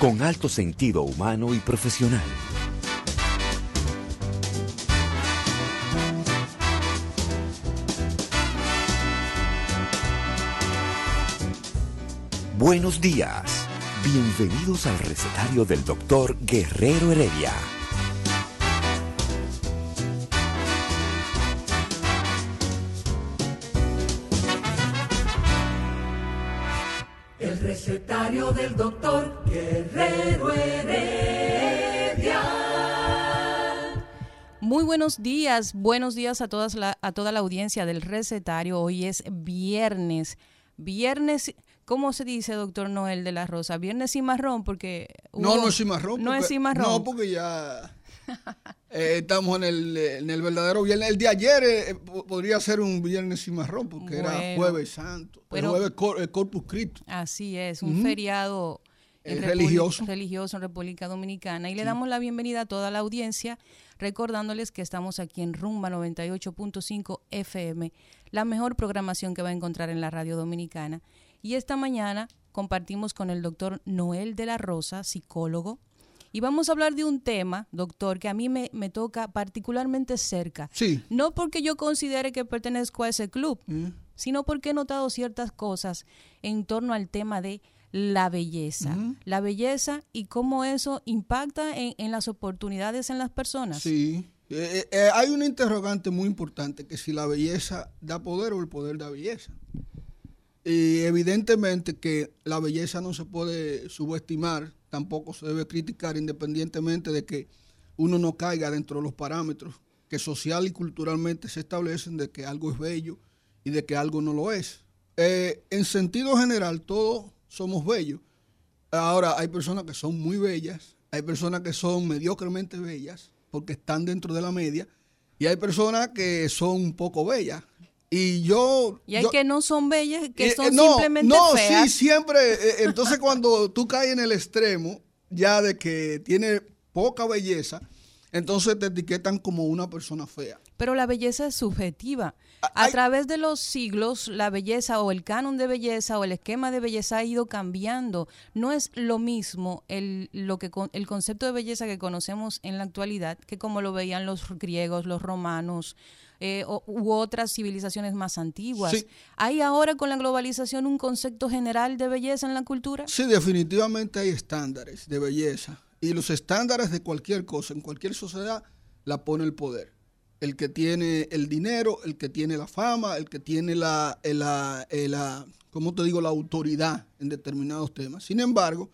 Con alto sentido humano y profesional. Buenos días. Bienvenidos al recetario del doctor Guerrero Heredia. El recetario del doctor buenos días, buenos días a, todas la, a toda la audiencia del recetario. Hoy es viernes, viernes, ¿cómo se dice, doctor Noel de la Rosa? Viernes sin marrón, porque... No, hubo- no es cimarrón. No porque- es cimarrón. No, porque ya eh, estamos en el, en el verdadero viernes. El de ayer eh, po- podría ser un viernes cimarrón, porque era jueves santo. Pero- el jueves cor- el Corpus Christi. Así es, un feriado República- religioso. religioso en República Dominicana. Y le damos la bienvenida a toda la audiencia, recordándoles que estamos aquí en Rumba 98.5 FM, la mejor programación que va a encontrar en la radio dominicana. Y esta mañana compartimos con el doctor Noel de la Rosa, psicólogo. Y vamos a hablar de un tema, doctor, que a mí me, me toca particularmente cerca. Sí. No porque yo considere que pertenezco a ese club, Mm. sino porque he notado ciertas cosas en torno al tema de la belleza. La belleza y cómo eso impacta en, en las oportunidades en las personas. Sí. Eh, eh, hay una interrogante muy importante, que si la belleza da poder o el poder da belleza. Y evidentemente que la belleza no se puede subestimar, tampoco se debe criticar independientemente de que uno no caiga dentro de los parámetros que social y culturalmente se establecen de que algo es bello y de que algo no lo es. Eh, en sentido general, todos somos bellos. Ahora, hay personas que son muy bellas, hay personas que son mediocremente bellas, porque están dentro de la media, y hay personas que son un poco bellas. Y yo... Y hay yo- que no son bellas, que eh, son eh, no, simplemente no, feas. sí, siempre. eh, entonces, cuando tú caes en el extremo, ya de que tiene poca belleza, entonces te etiquetan como una persona fea. Pero la belleza es subjetiva. A Hay- través de los siglos, la belleza o el canon de belleza o el esquema de belleza ha ido cambiando. No es lo mismo el, lo que, el concepto de belleza que conocemos en la actualidad que como lo veían los griegos, los romanos eh, o- u otras civilizaciones más antiguas. Sí. ¿Hay ahora con la globalización un concepto general de belleza en la cultura? Sí, definitivamente hay estándares de belleza. Y los estándares de cualquier cosa, en cualquier sociedad, la pone el poder. El que tiene el dinero, el que tiene la fama, el que tiene la, la, el- la- ¿cómo te digo?, la autoridad en determinados temas. Sin embargo,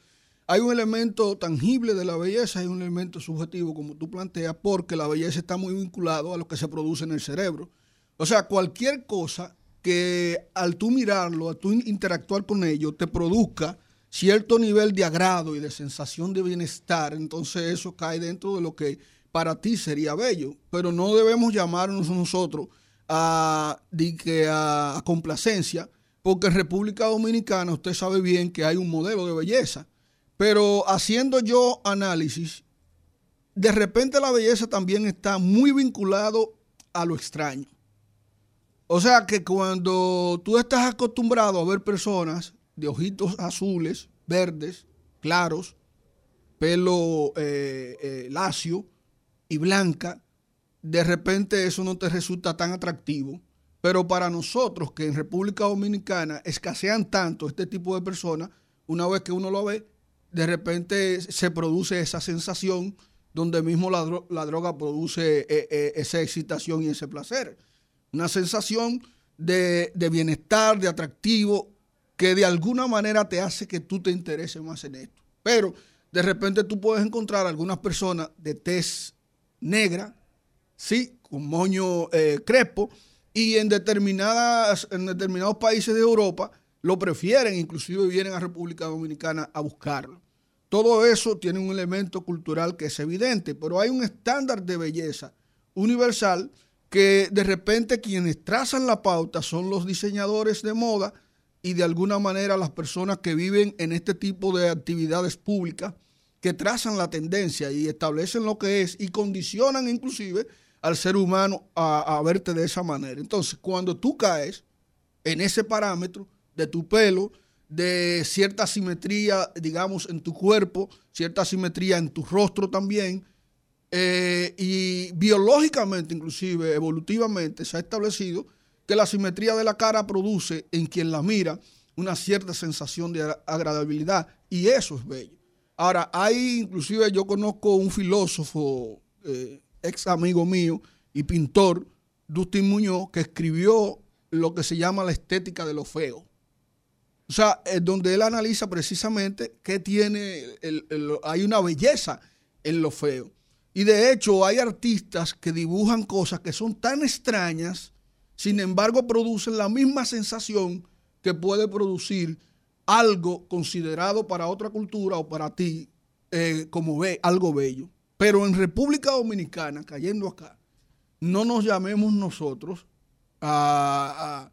hay un elemento tangible de la belleza y un elemento subjetivo, como tú planteas, porque la belleza está muy vinculado a lo que se produce en el cerebro. O sea, cualquier cosa que al tú mirarlo, al tú interactuar con ello, te produzca cierto nivel de agrado y de sensación de bienestar, entonces eso cae dentro de lo que para ti sería bello. Pero no debemos llamarnos nosotros a, a, a complacencia, porque en República Dominicana usted sabe bien que hay un modelo de belleza. Pero haciendo yo análisis, de repente la belleza también está muy vinculado a lo extraño. O sea que cuando tú estás acostumbrado a ver personas de ojitos azules, verdes, claros, pelo eh, eh, lacio y blanca, de repente eso no te resulta tan atractivo. Pero para nosotros que en República Dominicana escasean tanto este tipo de personas, una vez que uno lo ve, de repente se produce esa sensación donde mismo la, dro- la droga produce eh, eh, esa excitación y ese placer. Una sensación de, de bienestar, de atractivo, que de alguna manera te hace que tú te intereses más en esto. Pero de repente tú puedes encontrar algunas personas de tez negra, sí, con moño eh, crespo, y en, determinadas, en determinados países de Europa lo prefieren, inclusive vienen a República Dominicana a buscarlo. todo eso tiene un elemento cultural que es evidente, pero hay un estándar de belleza universal que de repente quienes trazan la pauta son los diseñadores de moda y de alguna manera las personas que viven en este tipo de actividades públicas que trazan la tendencia y establecen lo que es y condicionan inclusive al ser humano a, verte de esa manera. Entonces, cuando tú caes en ese parámetro de tu pelo, de cierta simetría, digamos, en tu cuerpo, cierta simetría en tu rostro también, eh, y biológicamente, inclusive, evolutivamente, se ha establecido que la simetría de la cara produce en quien la mira una cierta sensación de agradabilidad, y eso es bello. Ahora, hay, inclusive yo conozco un filósofo, eh, ex amigo mío y pintor, Dustin Muñoz, que escribió lo que se llama la estética de lo feo. O sea, es donde él analiza precisamente que tiene, hay una belleza en lo feo. Y de hecho hay artistas que dibujan cosas que son tan extrañas, sin embargo producen la misma sensación que puede producir algo considerado para otra cultura o para ti eh, como ve, algo bello. Pero en República Dominicana, cayendo acá, no nos llamemos nosotros a,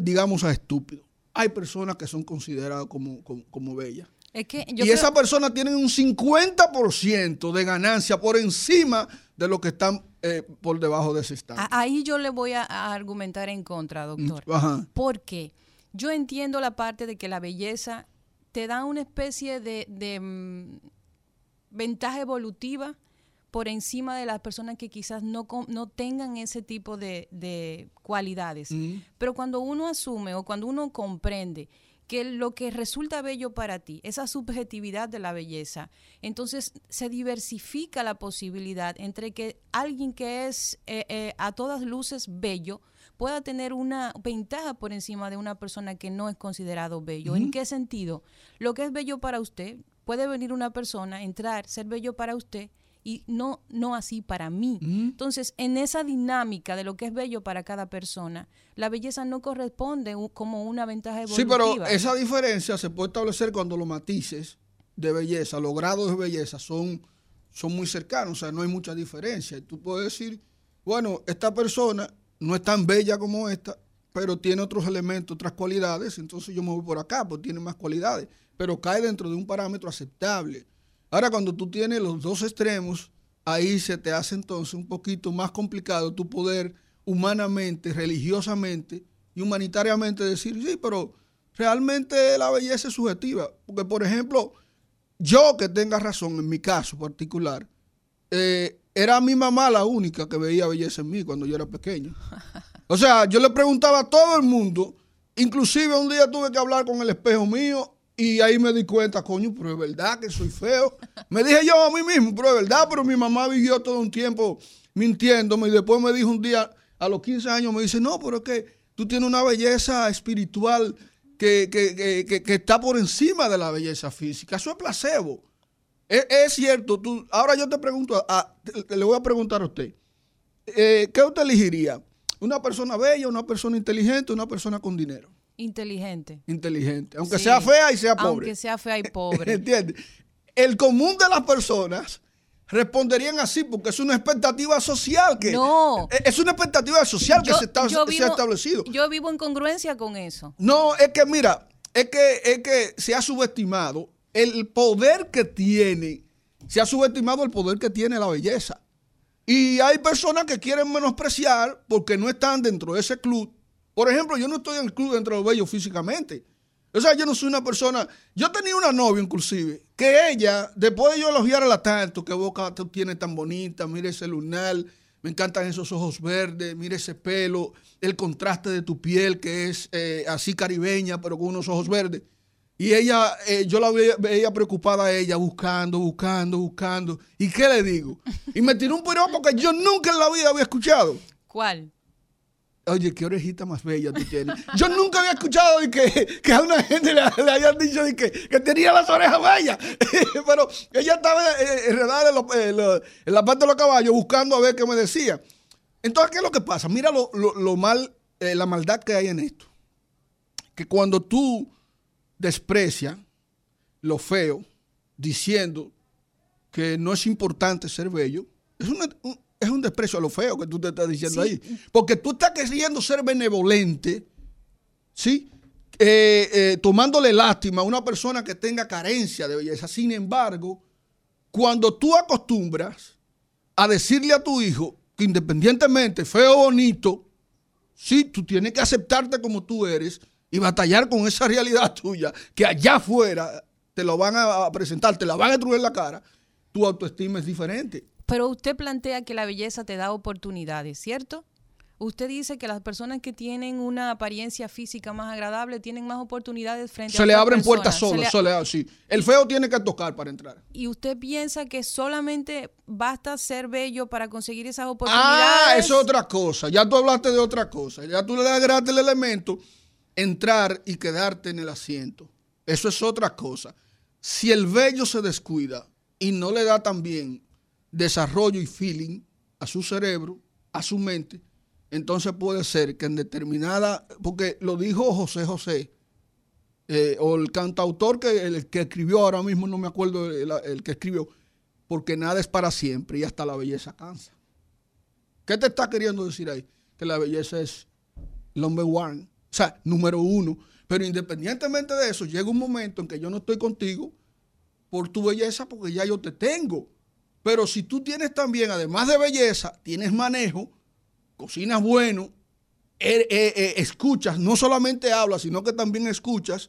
digamos, a estúpidos. Hay personas que son consideradas como, como, bellas. y esas personas tienen un 50% de ganancia por encima de lo que están eh, por debajo de ese estado. Ahí yo le voy a, argumentar en contra, doctor. ¿Por qué? Yo entiendo la parte de que la belleza te da una especie de, mm, ventaja evolutiva por encima de las personas que quizás no, no tengan ese tipo de, cualidades. Mm. Pero cuando uno asume o cuando uno comprende que lo que resulta bello para ti, esa subjetividad de la belleza, entonces se diversifica la posibilidad entre que alguien que es eh, eh, a todas luces bello, pueda tener una ventaja por encima de una persona que no es considerado bello. ¿En qué sentido? Lo que es bello para usted, puede venir una persona, entrar, ser bello para usted y no, no así para mí. Entonces, en esa dinámica de lo que es bello para cada persona, la belleza no corresponde como una ventaja evolutiva. Sí, pero esa diferencia se puede establecer cuando los matices de belleza, los grados de belleza son, son muy cercanos, o sea, no hay mucha diferencia. Tú puedes decir, bueno, esta persona no es tan bella como esta, pero tiene otros elementos, otras cualidades, entonces yo me voy por acá, porque tiene más cualidades, pero cae dentro de un parámetro aceptable. Ahora, cuando tú tienes los dos extremos, ahí se te hace entonces un poquito más complicado tu poder humanamente, religiosamente y humanitariamente decir, sí, pero realmente la belleza es subjetiva. Porque, por ejemplo, yo que tenga razón en mi caso particular, eh, era mi mamá la única que veía belleza en mí cuando yo era pequeño. O sea, yo le preguntaba a todo el mundo, inclusive un día tuve que hablar con el espejo mío y ahí me di cuenta, coño, pero es verdad que soy feo. Me dije yo a mí mismo, pero es verdad, pero mi mamá vivió todo un tiempo mintiéndome y después me dijo un día, a los 15 años, me dice, no, pero es que tú tienes una belleza espiritual que, que está por encima de la belleza física. Eso es placebo. Es, cierto, tú, ahora yo te pregunto, le voy a preguntar a usted, eh, ¿qué usted elegiría? ¿Una persona bella, una persona inteligente, una persona con dinero? Inteligente. Inteligente, aunque sea fea y sea pobre. Aunque sea fea y pobre. ¿Entiendes? El común de las personas responderían así porque es una expectativa social que no es una expectativa social que se, está, se ha establecido yo vivo en congruencia con eso no es que mira es que es que se ha subestimado el poder que tiene, se ha subestimado el poder que tiene la belleza. Y hay personas que quieren menospreciar porque no están dentro de ese club. Por ejemplo, yo no estoy en el club dentro de los bellos físicamente. O sea, yo no soy una persona. Yo tenía una novia, inclusive, que ella, después de yo elogiarla tanto, que boca tú tienes tan bonita, mire ese lunar, me encantan esos ojos verdes, mire ese pelo, el contraste de tu piel, que es eh, así caribeña, pero con unos ojos verdes. Y ella, eh, yo la veía, preocupada a ella, buscando, buscando, buscando. ¿Y qué le digo? Y me tiró un piropo que yo nunca en la vida había escuchado. ¿Cuál? Oye, qué orejita más bella tú tienes. Yo nunca había escuchado de que, que a una gente le, hayan dicho de que, que, tenía las orejas bellas. Pero ella estaba eh, enredada en, la parte de los caballos buscando a ver qué me decía. Entonces, ¿qué es lo que pasa? Mira lo, mal, eh, la maldad que hay en esto. Que cuando tú desprecia lo feo diciendo que no es importante ser bello, es, un, es un desprecio a lo feo que tú te estás diciendo ahí. Porque tú estás queriendo ser benevolente, ¿sí? Eh, eh, tomándole lástima a una persona que tenga carencia de belleza. Sin embargo, cuando tú acostumbras a decirle a tu hijo que independientemente, feo o bonito, sí, tú tienes que aceptarte como tú eres y batallar con esa realidad tuya, que allá afuera te lo van a presentar, te la van a destruir en la cara, tu autoestima es diferente. Pero usted plantea que la belleza te da oportunidades, ¿cierto? Usted dice que las personas que tienen una apariencia física más agradable tienen más oportunidades frente se a le abren puertas solas, se le, sí. El feo tiene que tocar para entrar. ¿Y usted piensa que solamente basta ser bello para conseguir esas oportunidades? Ah, eso es otra cosa. Ya tú hablaste de otra cosa. Ya tú le agregaste el elemento entrar y quedarte en el asiento. Eso es otra cosa. Si el bello se descuida y no le da también desarrollo y feeling a su cerebro, a su mente, entonces puede ser que en determinada, porque lo dijo José José, eh, o el cantautor que, el que escribió, ahora mismo no me acuerdo el, que escribió, porque nada es para siempre y hasta la belleza cansa. ¿Qué te está queriendo decir ahí? Que la belleza es number one, o sea, número uno. Pero independientemente de eso, llega un momento en que yo no estoy contigo por tu belleza porque ya yo te tengo. Pero si tú tienes también, además de belleza, tienes manejo, cocinas bueno, eh, eh, eh, escuchas, no solamente hablas, sino que también escuchas,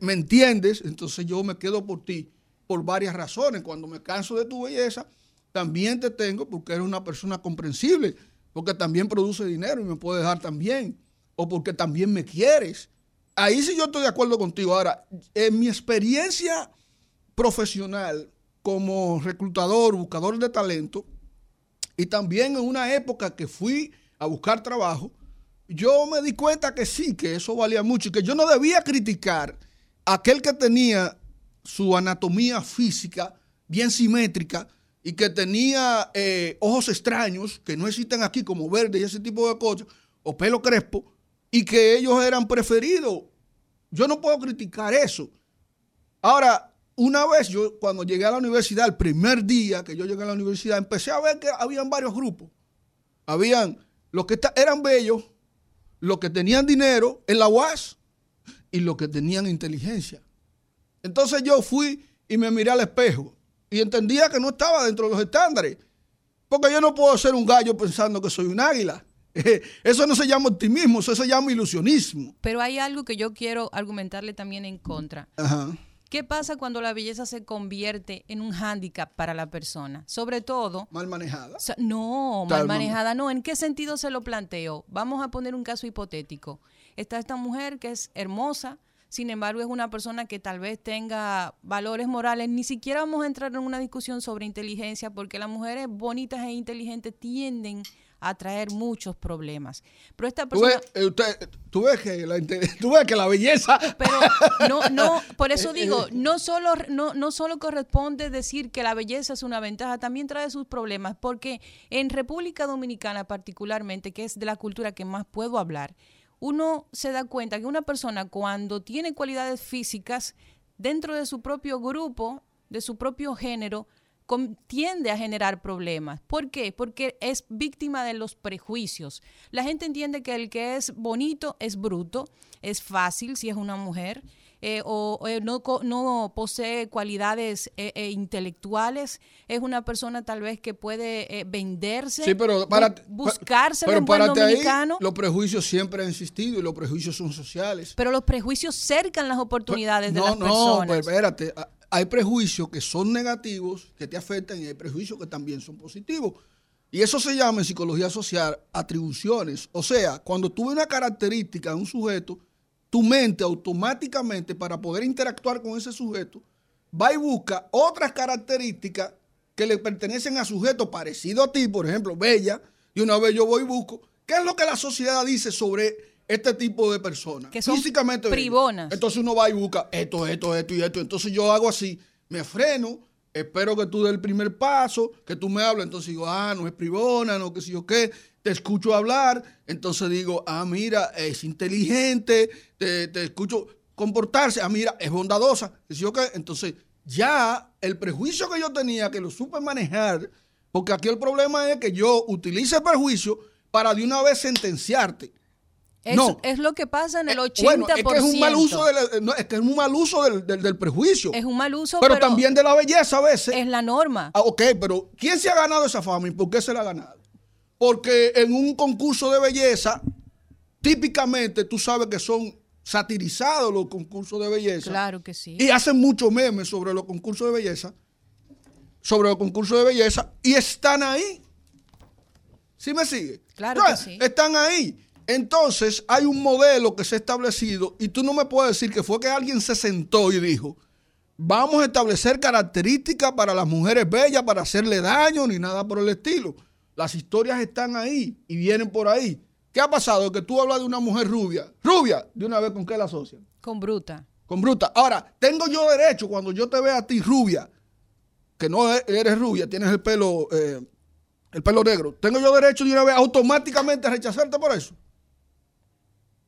me entiendes, entonces yo me quedo por ti por varias razones. Cuando me canso de tu belleza, también te tengo porque eres una persona comprensible, porque también produce dinero y me puedes dar también, o porque también me quieres. Ahí sí yo estoy de acuerdo contigo. Ahora, en mi experiencia profesional como reclutador, buscador de talento, y también en una época que fui a buscar trabajo, yo me di cuenta que sí, que eso valía mucho y que yo no debía criticar a aquel que tenía su anatomía física bien simétrica y que tenía eh, ojos extraños que no existen aquí como verde y ese tipo de cosas, o pelo crespo, y que ellos eran preferidos. Yo no puedo criticar eso. Ahora, una vez yo, cuando llegué a la universidad, el primer día que yo llegué a la universidad, empecé a ver que habían varios grupos. Habían los que eran bellos, los que tenían dinero en la UAS y los que tenían inteligencia. Entonces yo fui y me miré al espejo y entendía que no estaba dentro de los estándares. Porque yo no puedo ser un gallo pensando que soy un águila. Eso no se llama optimismo, eso se llama ilusionismo. Pero hay algo que yo quiero argumentarle también en contra. Ajá. ¿Qué pasa cuando la belleza se convierte en un hándicap para la persona? Sobre todo... Mal manejada. no, mal manejada no. ¿En qué sentido se lo planteo? Vamos a poner un caso hipotético. Está esta mujer que es hermosa, sin embargo es una persona que tal vez tenga valores morales. Ni siquiera vamos a entrar en una discusión sobre inteligencia porque las mujeres bonitas e inteligentes tienden a traer muchos problemas. Pero esta persona... ¿Tú ves, que, la, tú ves que la belleza... Pero no, no, por eso digo, no solo, no, no solo corresponde decir que la belleza es una ventaja, también trae sus problemas, porque en República Dominicana particularmente, que es de la cultura que más puedo hablar, uno se da cuenta que una persona cuando tiene cualidades físicas dentro de su propio grupo, de su propio género, tiende a generar problemas. ¿Por qué? Porque es víctima de los prejuicios. La gente entiende que el que es bonito es bruto, es fácil si es una mujer. Eh, o, eh, no, no, posee cualidades eh, intelectuales, es una persona tal vez que puede venderse, sí, pero para, buscarse pero buen dominicano. los prejuicios siempre han existido y los prejuicios son sociales. Pero los prejuicios cercan las oportunidades de las personas. No, pues espérate, hay prejuicios que son negativos, que te afectan, y hay prejuicios que también son positivos. Y eso se llama en psicología social atribuciones. O sea, cuando tú ves una característica de un sujeto, tu mente automáticamente, para poder interactuar con ese sujeto, va y busca otras características que le pertenecen a sujetos parecidos a ti, por ejemplo, bella, y una vez yo voy y busco, ¿qué es lo que la sociedad dice sobre este tipo de personas. Que son físicamente privonas. Entonces uno va y busca esto, esto, esto y esto. Entonces yo hago así, me freno, espero que tú des el primer paso, que tú me hables. Entonces digo, ah, no es privona, no, que si yo qué. Te escucho hablar, entonces digo, ah, mira, es inteligente, te, te escucho comportarse. Ah, mira, es bondadosa. Entonces, ya el prejuicio que yo tenía, que lo supe manejar, porque aquí el problema es que yo utilice el prejuicio para de una vez sentenciarte. Es, no. es lo que pasa en el 80%. Bueno, es que es un mal uso, del, es que es un mal uso del, del, prejuicio. Es un mal uso, pero, también de la belleza a veces. Es la norma. Ah, ok, pero ¿quién se ha ganado esa fama y por qué se la ha ganado? Porque en un concurso de belleza, típicamente tú sabes que son satirizados los concursos de belleza. Claro que sí. Y hacen muchos memes sobre los concursos de belleza. Sobre los concursos de belleza. Y están ahí. ¿Sí me sigue? Claro que sí. Están ahí. Entonces hay un modelo que se ha establecido y tú no me puedes decir que fue que alguien se sentó y dijo, vamos a establecer características para las mujeres bellas para hacerle daño ni nada por el estilo. Las historias están ahí y vienen por ahí. ¿Qué ha pasado? Que tú hablas de una mujer rubia. Rubia, de una vez con qué la asocian. Con bruta. Con bruta. Ahora, tengo yo derecho cuando yo te vea a ti rubia, que no e-, eres rubia, tienes el pelo, eh, el pelo negro. Tengo yo derecho de una vez automáticamente a rechazarte por eso.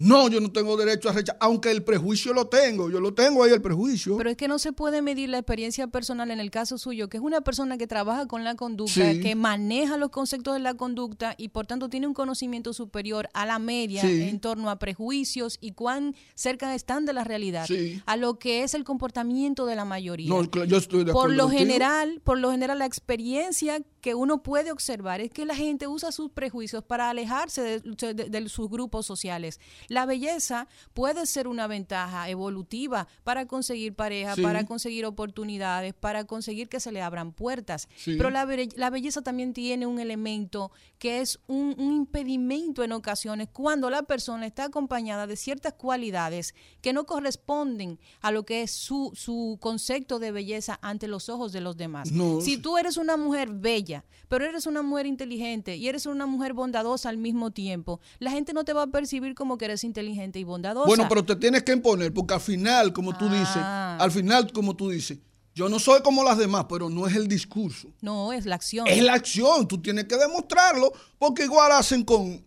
No, yo no tengo derecho a rechazar, aunque el prejuicio lo tengo, yo lo tengo ahí el prejuicio. Pero es que no se puede medir la experiencia personal en el caso suyo, que es una persona que trabaja con la conducta, que maneja los conceptos de la conducta y por tanto tiene un conocimiento superior a la media en torno a prejuicios y cuán cerca están de la realidad, a lo que es el comportamiento de la mayoría. No, yo estoy de acuerdo por lo general, por lo general la experiencia que uno puede observar es que la gente usa sus prejuicios para alejarse de sus grupos sociales la belleza puede ser una ventaja evolutiva para conseguir pareja, para conseguir oportunidades, para conseguir que se le abran puertas. Pero la, belleza también tiene un elemento que es un, impedimento en ocasiones cuando la persona está acompañada de ciertas cualidades que no corresponden a lo que es su, su concepto de belleza ante los ojos de los demás. Si tú eres una mujer bella, pero eres una mujer inteligente y eres una mujer bondadosa al mismo tiempo, la gente no te va a percibir como que eres inteligente y bondadosa. Bueno, pero te tienes que imponer, porque al final, como tú dices, ah. al final, como tú dices, yo no soy como las demás, pero no es el discurso. No, es la acción. Es la acción, tú tienes que demostrarlo, porque igual hacen con...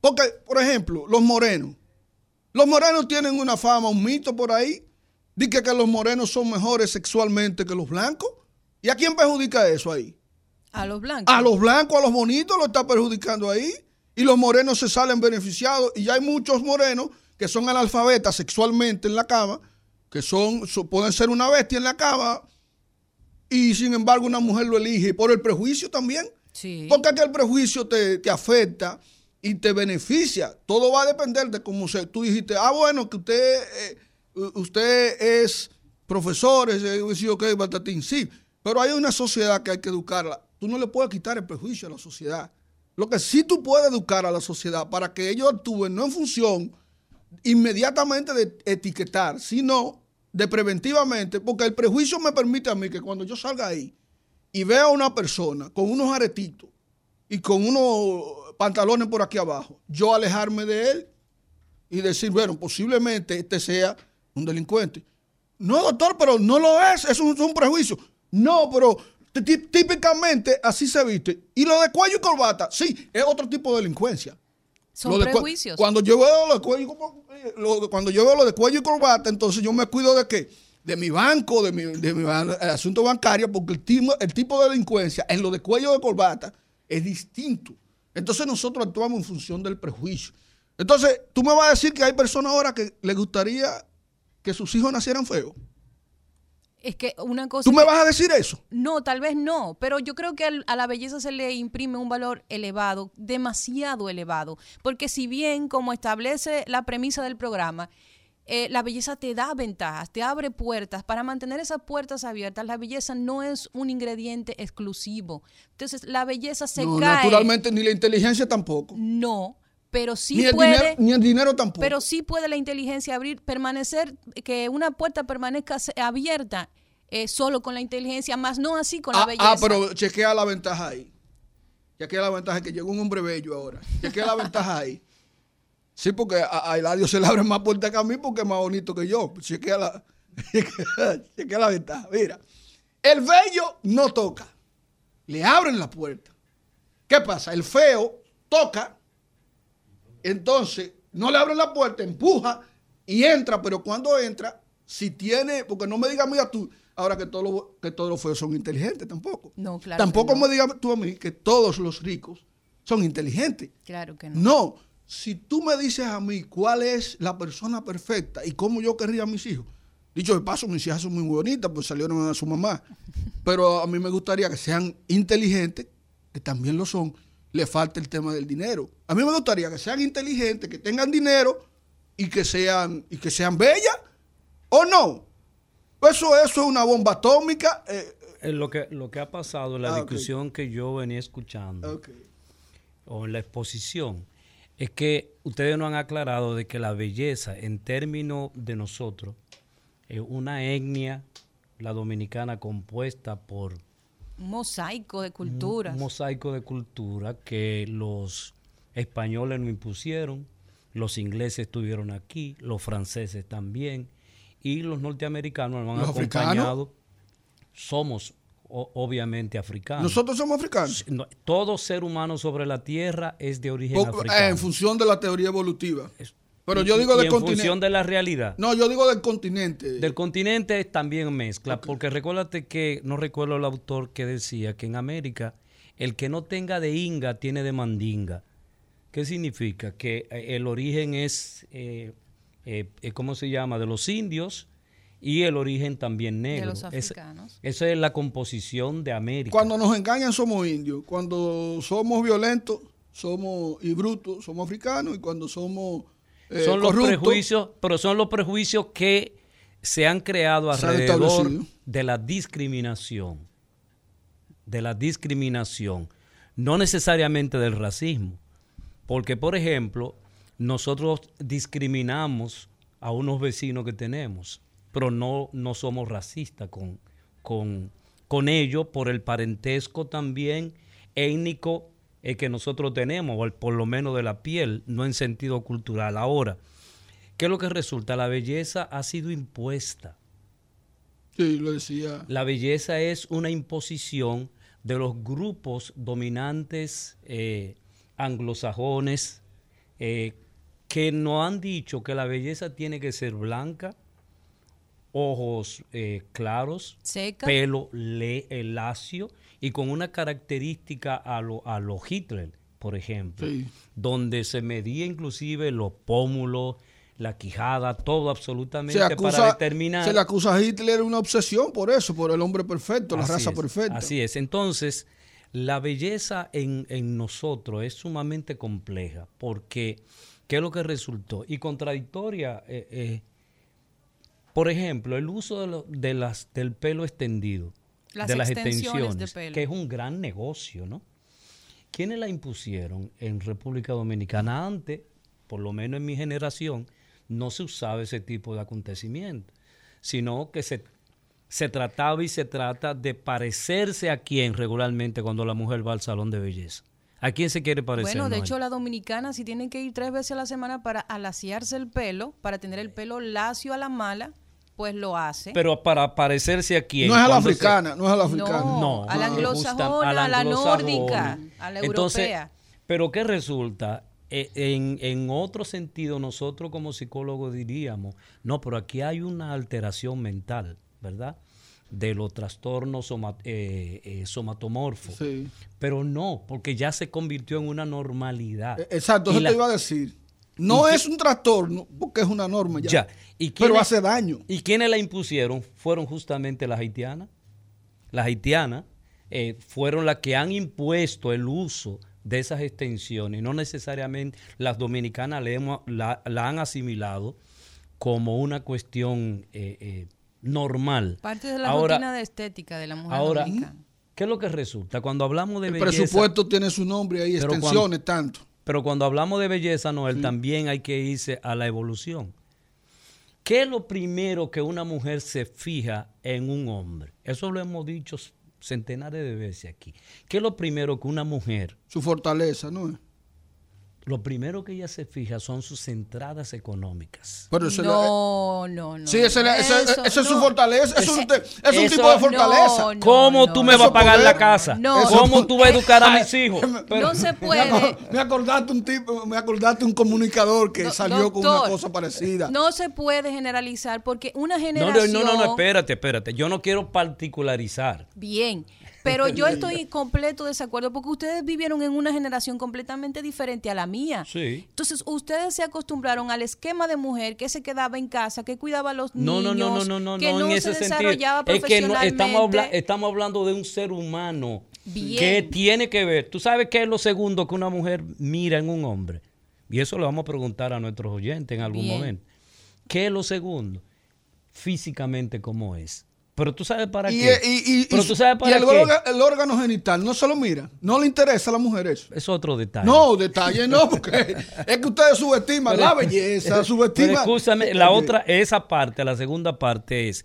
Porque, por ejemplo, los morenos. Los morenos tienen una fama, un mito por ahí, que, que los morenos son mejores sexualmente que los blancos. ¿Y a quién perjudica eso ahí? A los blancos. A los blancos, a los bonitos lo está perjudicando ahí y los morenos se salen beneficiados. Y ya hay muchos morenos que son analfabetas sexualmente en la cama, que son, pueden ser una bestia en la cama, y sin embargo una mujer lo elige por el prejuicio también. Sí. Porque el prejuicio te, afecta y te beneficia. Todo va a depender de cómo se, tú dijiste, ah, bueno, que usted, eh, usted es profesor, es, es, ok, batatín. Sí, pero hay una sociedad que hay que educarla. Tú no le puedes quitar el prejuicio a la sociedad. Lo que sí tú puedes educar a la sociedad para que ellos actúen no en función inmediatamente de etiquetar, sino de preventivamente, porque el prejuicio me permite a mí que cuando yo salga ahí y vea a una persona con unos aretitos y con unos pantalones por aquí abajo, yo alejarme de él y decir, bueno, posiblemente este sea un delincuente. No, doctor, pero no lo es, es un prejuicio. No, pero Típicamente así se viste. Y lo de cuello y corbata, sí, es otro tipo de delincuencia. Son prejuicios. Cuando yo veo lo de cuello, cuando yo veo lo de cuello y corbata, entonces yo me cuido de qué? De mi banco, de mi, de mi eh, asunto bancario, porque el tipo, el tipo de delincuencia en lo de cuello de corbata es distinto. Entonces nosotros actuamos en función del prejuicio. Entonces, tú me vas a decir que hay personas ahora que les gustaría que sus hijos nacieran feos es que una cosa... ¿Tú me vas a decir eso? No, tal vez no, pero yo creo que a la belleza se le imprime un valor elevado, demasiado elevado, porque si bien, como establece la premisa del programa, eh, la belleza te da ventajas, te abre puertas. Para mantener esas puertas abiertas, la belleza no es un ingrediente exclusivo. Entonces, la belleza se no, cae. Naturalmente, ni la inteligencia tampoco. No, pero sí ni el puede, dinero, ni el dinero tampoco. Pero sí puede la inteligencia abrir, permanecer, que una puerta permanezca abierta eh, solo con la inteligencia, más no así con la ah, belleza. Ah, pero chequea la ventaja ahí. Chequea la ventaja que llegó un hombre bello ahora. Chequea la ventaja ahí. Sí, porque a, a Eladio se le abre más puertas que a mí porque es más bonito que yo. Chequea la, chequea la ventaja. Mira, el bello no toca. Le abren la puerta. ¿Qué pasa? El feo toca entonces no le abren la puerta, empuja y entra, pero cuando entra, si tiene, porque no me digas, mira tú, ahora que todos los, que todos los feos son inteligentes tampoco. No, claro. Tampoco no. me digas tú a mí que todos los ricos son inteligentes. Claro que no. No, si tú me dices a mí cuál es la persona perfecta y cómo yo querría a mis hijos, dicho de paso, mis hijas son muy bonitas, pues salieron a su mamá, pero a mí me gustaría que sean inteligentes, que también lo son, le falta el tema del dinero. A mí me gustaría que sean inteligentes, que tengan dinero y que sean, y que sean bellas, ¿o no? Eso, eso es una bomba atómica. eh, Eh, Lo que, lo que ha pasado en la Ah, discusión que yo venía escuchando o en la exposición es que ustedes no han aclarado de que la belleza en términos de nosotros es una etnia, la dominicana compuesta por mosaico de un culturas. mosaico de cultura que los españoles nos impusieron, los ingleses estuvieron aquí, los franceses también, y los norteamericanos nos han ¿Los africanos? acompañado. Somos o- obviamente africanos. Nosotros somos africanos. No, todo ser humano sobre la tierra es de origen eh, africano. en función de la teoría evolutiva. Es- Pero y- yo digo y del en continente. función de la realidad. No, yo digo del continente. Del continente también mezcla, porque recuérdate que, no recuerdo el autor que decía que en América el que no tenga de inga tiene de mandinga. ¿Qué significa? Que eh, el origen es, eh, eh, ¿cómo se llama? De los indios y el origen también negro. los Es- africanos. esa es la composición de América. Cuando nos engañan somos indios. Cuando somos violentos somos y brutos somos africanos. Y cuando somos eh, son los prejuicios, pero son los prejuicios que se han creado alrededor de la discriminación, de la discriminación, no necesariamente del racismo, porque por ejemplo, nosotros discriminamos a unos vecinos que tenemos, pero no, no somos racistas con, con, con ellos por el parentesco también étnico eh, que nosotros tenemos, o el- por lo menos de la piel, no en sentido cultural. Ahora, ¿qué es lo que resulta? La belleza ha sido impuesta. Sí, lo decía. La belleza es una imposición de los grupos dominantes eh, anglosajones eh, que nos han dicho que la belleza tiene que ser blanca, ojos eh, claros, Seca. pelo le, eh, lacio y con una característica a lo, a lo Hitler, por ejemplo, Sí. donde se medía inclusive los pómulos, la quijada, todo absolutamente para determinar. se le acusa a Hitler una obsesión por eso, por el hombre perfecto, la Así raza es, perfecta. Así es. Entonces, la belleza en, en nosotros es sumamente compleja porque, ¿qué es lo que resultó? Y contradictoria, eh, eh, por ejemplo, el uso de, lo- de las, del pelo extendido, Las de las extensiones de pelo. que es un gran negocio, ¿no? ¿Quiénes la impusieron en República Dominicana? Antes, por lo menos en mi generación, no se usaba ese tipo de acontecimiento, sino que se, se trataba y se trata de parecerse a quién regularmente cuando la mujer va al salón de belleza. ¿A quién se quiere parecer? Bueno, de hecho, la dominicana si tiene que ir tres veces a la semana para alaciarse el pelo, para tener el pelo lacio a la mala, pues lo hace. Pero para parecerse a quién. No es a la se- africana, no es a la africana. No, No, a la anglosajona, a la, anglosajona. nórdica, a la Entonces, europea. Pero ¿qué resulta? Eh, En, en otro sentido, nosotros como psicólogos diríamos, no, pero aquí hay una alteración mental, ¿verdad? De los trastornos soma- eh, eh, somatomorfos. Sí. Pero no, porque ya se convirtió en una normalidad. Eh, Exacto, Y eso la- te iba a decir. No ¿Y es un trastorno, porque es una norma ya. Ya. ¿Y pero hace daño. ¿Y quiénes la impusieron? Fueron justamente las haitianas. Las haitianas eh, fueron las que han impuesto el uso de esas extensiones. No necesariamente las dominicanas le hemos- la, la han asimilado como una cuestión eh, eh, normal. Parte de la ahora, rutina de estética de la mujer ahora, dominicana. ¿qué es lo que resulta? Cuando hablamos de El belleza... presupuesto tiene su nombre ahí, extensiones, tanto. Pero cuando hablamos de belleza, Noel, también hay que irse a la evolución. ¿Qué es lo primero que una mujer se fija en un hombre? Eso lo hemos dicho centenares de veces aquí. ¿Qué es lo primero que una mujer, Su fortaleza, ¿no? Lo primero que ella se fija son sus entradas económicas. Pero eso No, no, no. Sí, ese- esa es su fortaleza. Eso es un, es un eso- tipo de fortaleza. No, no. ¿Cómo tú me Eso vas a pagar poder- la casa? No. ¿Cómo tú vas a educar a mis hijos? Pero- No se puede. me acordaste un tipo, me acordaste un comunicador que Do- salió con una cosa parecida. No se puede generalizar porque una No, generación. no, no, no, no, espérate, espérate. Yo no quiero particularizar. Bien. Pero yo estoy en completo desacuerdo porque ustedes vivieron en una generación completamente diferente a la mía. Sí. Entonces, ustedes se acostumbraron al esquema de mujer que se quedaba en casa, que cuidaba a los No, niños, no, no, no, no, no, que no, no, en se ese sentido. desarrollaba Es que no, profesionalmente. estamos, habla- estamos hablando de un ser humano Bien. que tiene que ver. ¿Tú sabes qué es lo segundo que una mujer mira en un hombre? Y eso lo vamos a preguntar a nuestros oyentes en algún Bien. momento. ¿Qué es lo segundo? Físicamente, ¿cómo es? Pero tú sabes para Y, qué. y- y- Pero tú sabes y para el, qué. órgano, el órgano genital no se lo mira. No le interesa a la mujer eso. Es otro detalle. No, detalle no, porque es que ustedes subestiman la belleza, Pero subestiman. escúchame, la otra, esa parte, la segunda parte es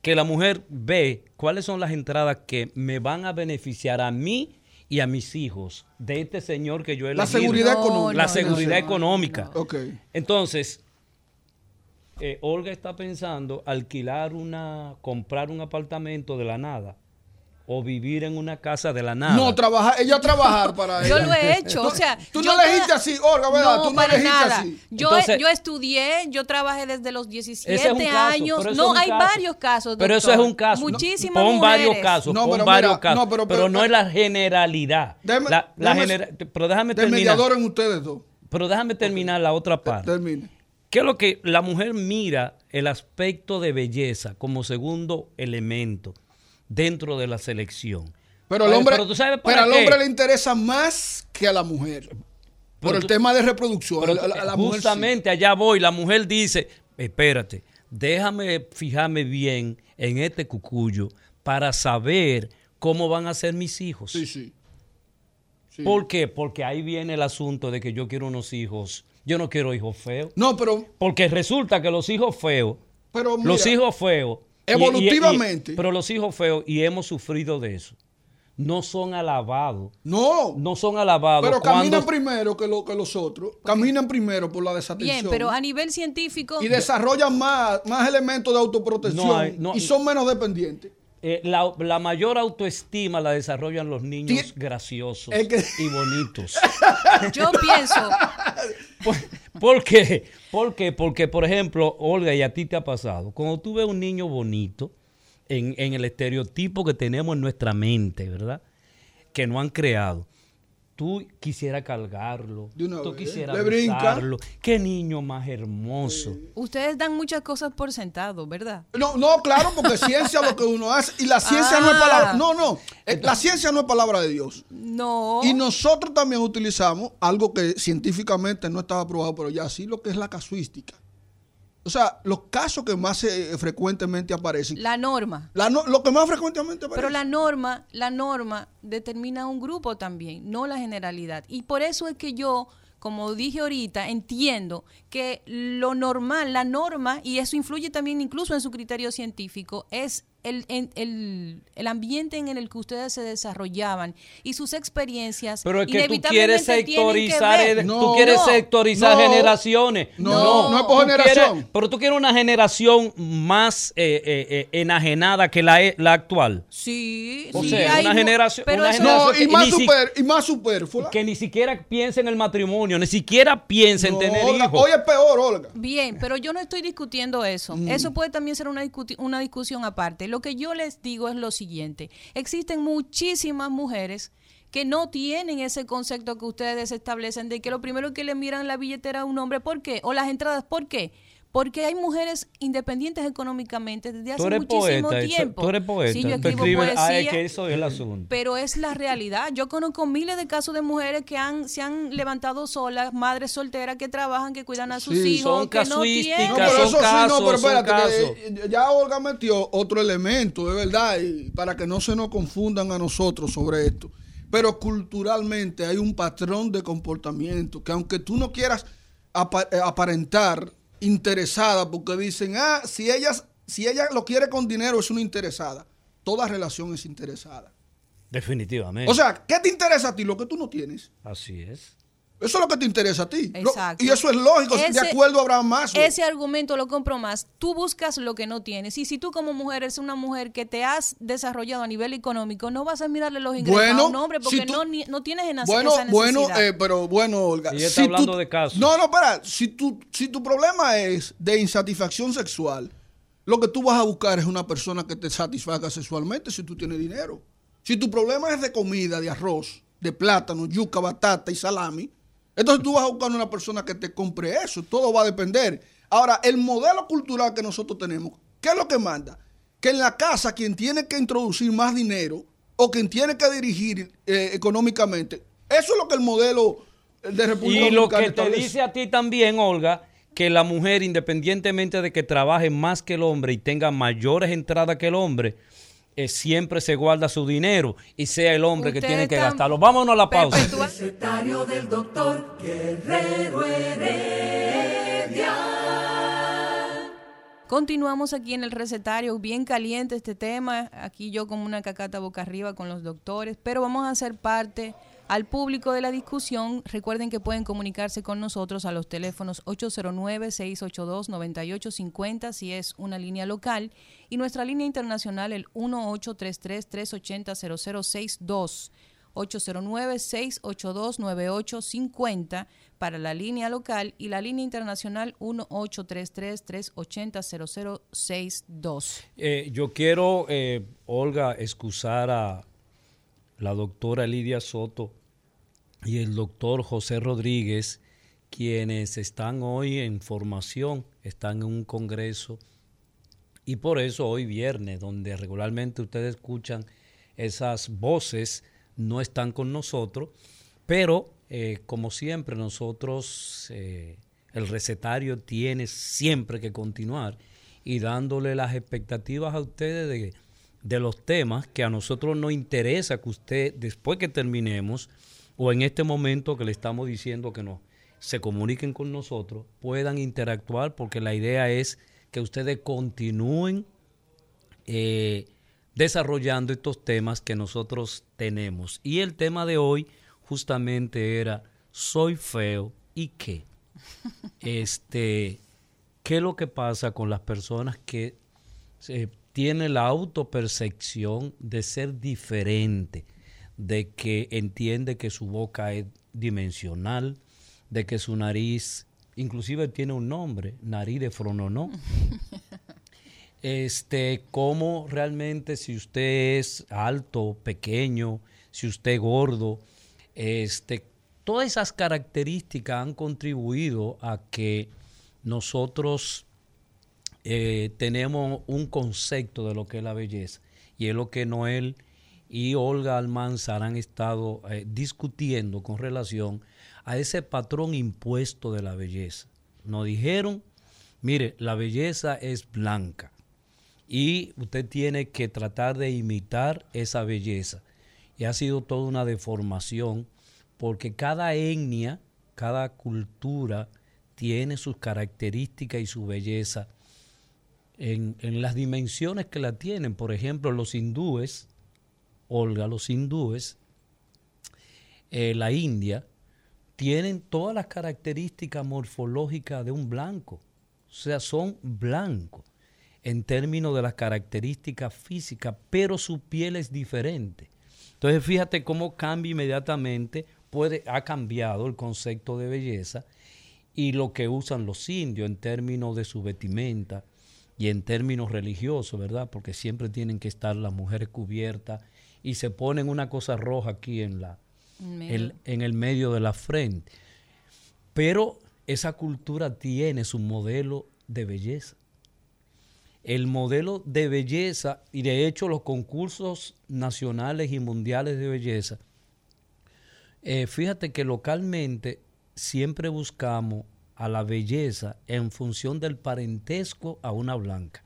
que la mujer ve cuáles son las entradas que me van a beneficiar a mí y a mis hijos de este señor que yo he La elegido. seguridad No, económica. La no, seguridad no, económica. Ok. Entonces, eh, Olga está pensando alquilar una, comprar un apartamento de la nada o vivir en una casa de la nada. No, trabajar, ella trabajar para Yo ella. lo he hecho, o sea, Tú yo no elegiste así, Olga, ¿verdad? No, Tú no para elegiste nada. así. Yo, Entonces- yo estudié, yo trabajé desde los 17 Ese es un caso, años. No, es un hay caso. varios casos. Pero eso es un caso. Muchísimas Pon varios casos, No, pon pero varios mira, casos. no, pero, pero- pero- no es la generalidad. Déjame- La- la déjame- genera- pero déjame De terminar. mediador en ustedes dos. Pero déjame terminar la otra parte. Termine. ¿Qué es lo que la mujer mira el aspecto de belleza como segundo elemento dentro de la selección? Pero al hombre, pero al hombre le interesa más que a la mujer. por Pero el tú- tema de reproducción. Pero a la- a la mujer sí. justamente allá voy, la mujer dice, espérate, déjame fijarme bien en este cucuyo para saber cómo van a ser mis hijos. Sí, sí. Sí. ¿Por qué? Porque ahí viene el asunto de que yo quiero unos hijos, yo no quiero hijos feos. No, pero, Porque resulta que los hijos feos, pero mira, los hijos feos, y- y- y- Evolutivamente. pero los hijos feos, y hemos sufrido de eso, no son alabados. no, No son alabados. pero cuando- caminan primero que, lo, que los otros. Caminan primero por la desatención. Bien, pero a nivel científico. y desarrollan más, más elementos de autoprotección No hay- no- y son menos dependientes. Eh, la, la mayor autoestima la desarrollan los niños graciosos Es que- y bonitos. Yo pienso. ¿Por, por qué? ¿Por qué? Porque, por ejemplo, Olga, y a ti te ha pasado, cuando tú ves un niño bonito, en, en el estereotipo que tenemos en nuestra mente, ¿verdad? Que no han creado. Tú quisieras cargarlo, De una tú vez, quisieras brinca. besarlo. Qué niño más hermoso. Ustedes dan muchas cosas por sentado, ¿verdad? No, no, claro, porque ciencia es lo que uno hace. Y la ciencia no es Ah. palabra. No, no. eh, La ciencia no es palabra de Dios. No. Y nosotros también utilizamos algo que científicamente no estaba probado, pero ya sí, lo que es la casuística. O sea, los casos que más eh, frecuentemente aparecen. La norma. la no- lo que más frecuentemente aparece. Pero la norma, la norma determina un grupo también, no la generalidad. Y por eso es que yo, como dije ahorita, entiendo que lo normal, la norma, y eso influye también incluso en su criterio científico, es el, en- el, el ambiente en el que ustedes se desarrollaban y sus experiencias. Pero es que tú quieres que sectorizar, el- No, tú quieres no, sectorizar no, generaciones. no, no es por generación. quieres- pero tú quieres una generación más eh, eh, eh, enajenada que la, e- la actual. Sí, O sí, sea, hay una generación- pero una generación y que más, si- super, y más superflua. Que ni siquiera piensa en el matrimonio, ni siquiera piensa en tener Olga, hijos. hoy es peor, Olga. Bien, pero yo no estoy discutiendo eso. Mm. Eso puede también ser una, discuti- una discusión aparte. Lo que yo les digo es lo siguiente. Existen muchísimas mujeres que no tienen ese concepto que ustedes establecen de que lo primero que le miran la billetera a un hombre, ¿por qué? O las entradas, ¿por qué? Porque hay mujeres independientes económicamente desde hace muchísimo poeta, tiempo. tú eres poeta. Sí, yo tú escribo escribes- ah, es que eso es el asunto. Pero es la realidad. Yo conozco miles de casos de mujeres que han, se han levantado solas, madres solteras que trabajan, que cuidan a sus Sí, hijos, son que no casuísticas, tienen. No, pero son eso sí, no, pero espérate, que, eh, ya Olga metió otro elemento, de verdad, y para que no se nos confundan a nosotros sobre esto. Pero culturalmente hay un patrón de comportamiento que aunque tú no quieras eh, aparentar interesada, porque dicen, ah, si ella, si ella lo quiere con dinero es una interesada. Toda relación es interesada. Definitivamente. O sea, ¿qué te interesa a ti? Lo que tú no tienes. Así es. Eso es lo que te interesa a ti. Lo- Exacto. Y eso es lógico. de acuerdo habrá más. Ese argumento lo compro más. Tú buscas lo que no tienes. Y si tú como mujer eres una mujer que te has desarrollado a nivel económico, no vas a mirarle los ingresos Bueno, a un hombre porque si tú- no, ni- no tienes en Bueno, esa bueno, eh, pero bueno, Olga. Ella está si tú- hablando de casos. No, no, para. Si tu, si tu problema es de insatisfacción sexual, lo que tú vas a buscar es una persona que te satisfaga sexualmente si tú tienes dinero. Si tu problema es de comida, de arroz, de plátano, yuca, batata y salami, entonces tú vas a buscar una persona que te compre eso. Todo va a depender. Ahora, el modelo cultural que nosotros tenemos, ¿qué es lo que manda? Que en la casa quien tiene que introducir más dinero o quien tiene que dirigir eh, económicamente, eso es lo que el modelo de República Y lo Dominicana que te establece. dice a ti también, Olga, que la mujer, independientemente de que trabaje más que el hombre y tenga mayores entradas que el hombre, eh, siempre se guarda su dinero y sea el hombre que tiene que gastarlo. Vámonos a la pausa. Recetario del doctor Guerrero Heredia. Continuamos aquí en el recetario, bien caliente este tema, aquí yo como una cacata boca arriba con los doctores, pero vamos a hacer parte al público de la discusión. Recuerden que pueden comunicarse con nosotros a los teléfonos 809-682-9850 si es una línea local y nuestra línea internacional el 1833-380-0062. 809-682-9850 para la línea local y la línea internacional 1833-380-0062. Eh, yo quiero, eh, Olga, excusar a la doctora Lidia Soto y el doctor José Rodríguez, quienes están hoy en formación, están en un congreso. Y por eso hoy viernes, donde regularmente ustedes escuchan esas voces, no están con nosotros, pero eh, como siempre nosotros, eh, el recetario tiene siempre que continuar y dándole las expectativas a ustedes de, de los temas que a nosotros nos interesa que usted, después que terminemos, o en este momento que le estamos diciendo que no, se comuniquen con nosotros, puedan interactuar, porque la idea es que ustedes continúen eh, desarrollando estos temas que nosotros tenemos. Y el tema de hoy justamente era soy feo y qué. Este, ¿qué es lo que pasa con las personas que eh, tienen la autopercepción de ser diferente, de que entiende que su boca es dimensional, de que su nariz inclusive tiene un nombre, nariz de frononó? este, cómo realmente si usted es alto, pequeño, si usted es gordo, este, todas esas características han contribuido a que nosotros eh, tenemos un concepto de lo que es la belleza y es lo que Noel y Olga Almanzar han estado eh, discutiendo con relación a ese patrón impuesto de la belleza. Nos dijeron, mire, la belleza es blanca y usted tiene que tratar de imitar esa belleza. Y ha sido toda una deformación porque cada etnia, cada cultura tiene sus características y su belleza en, en las dimensiones que la tienen. Por ejemplo, los hindúes, Olga, los hindúes, eh, la India, tienen todas las características morfológicas de un blanco. O sea, son blancos en términos de las características físicas, pero su piel es diferente. Entonces, fíjate cómo cambia inmediatamente, puede, ha cambiado el concepto de belleza y lo que usan los indios en términos de su vestimenta y en términos religiosos, ¿verdad? Porque siempre tienen que estar las mujeres cubiertas y se ponen una cosa roja aquí en la, el, en el medio de la frente. Pero esa cultura tiene su modelo de belleza. El modelo de belleza, y de hecho los concursos nacionales y mundiales de belleza, eh, fíjate que localmente siempre buscamos a la belleza en función del parentesco a una blanca.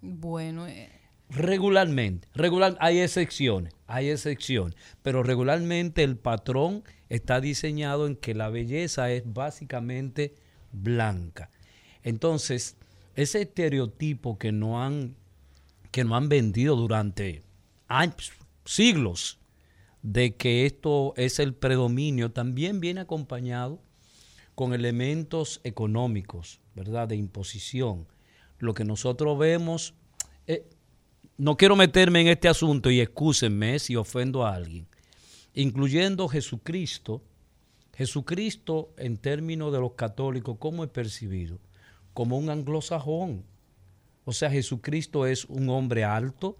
Bueno, eh, Regularmente, regular, hay excepciones, hay excepciones, pero regularmente el patrón está diseñado en que la belleza es básicamente blanca. Entonces, ese estereotipo que no han, que no han vendido durante años, siglos, de que esto es el predominio, también viene acompañado con elementos económicos, ¿verdad? De imposición. Lo que nosotros vemos, eh, no quiero meterme en este asunto y excúsenme si ofendo a alguien, incluyendo Jesucristo. Jesucristo, en términos de los católicos, ¿cómo es percibido? Como un anglosajón. O sea, Jesucristo es un hombre alto,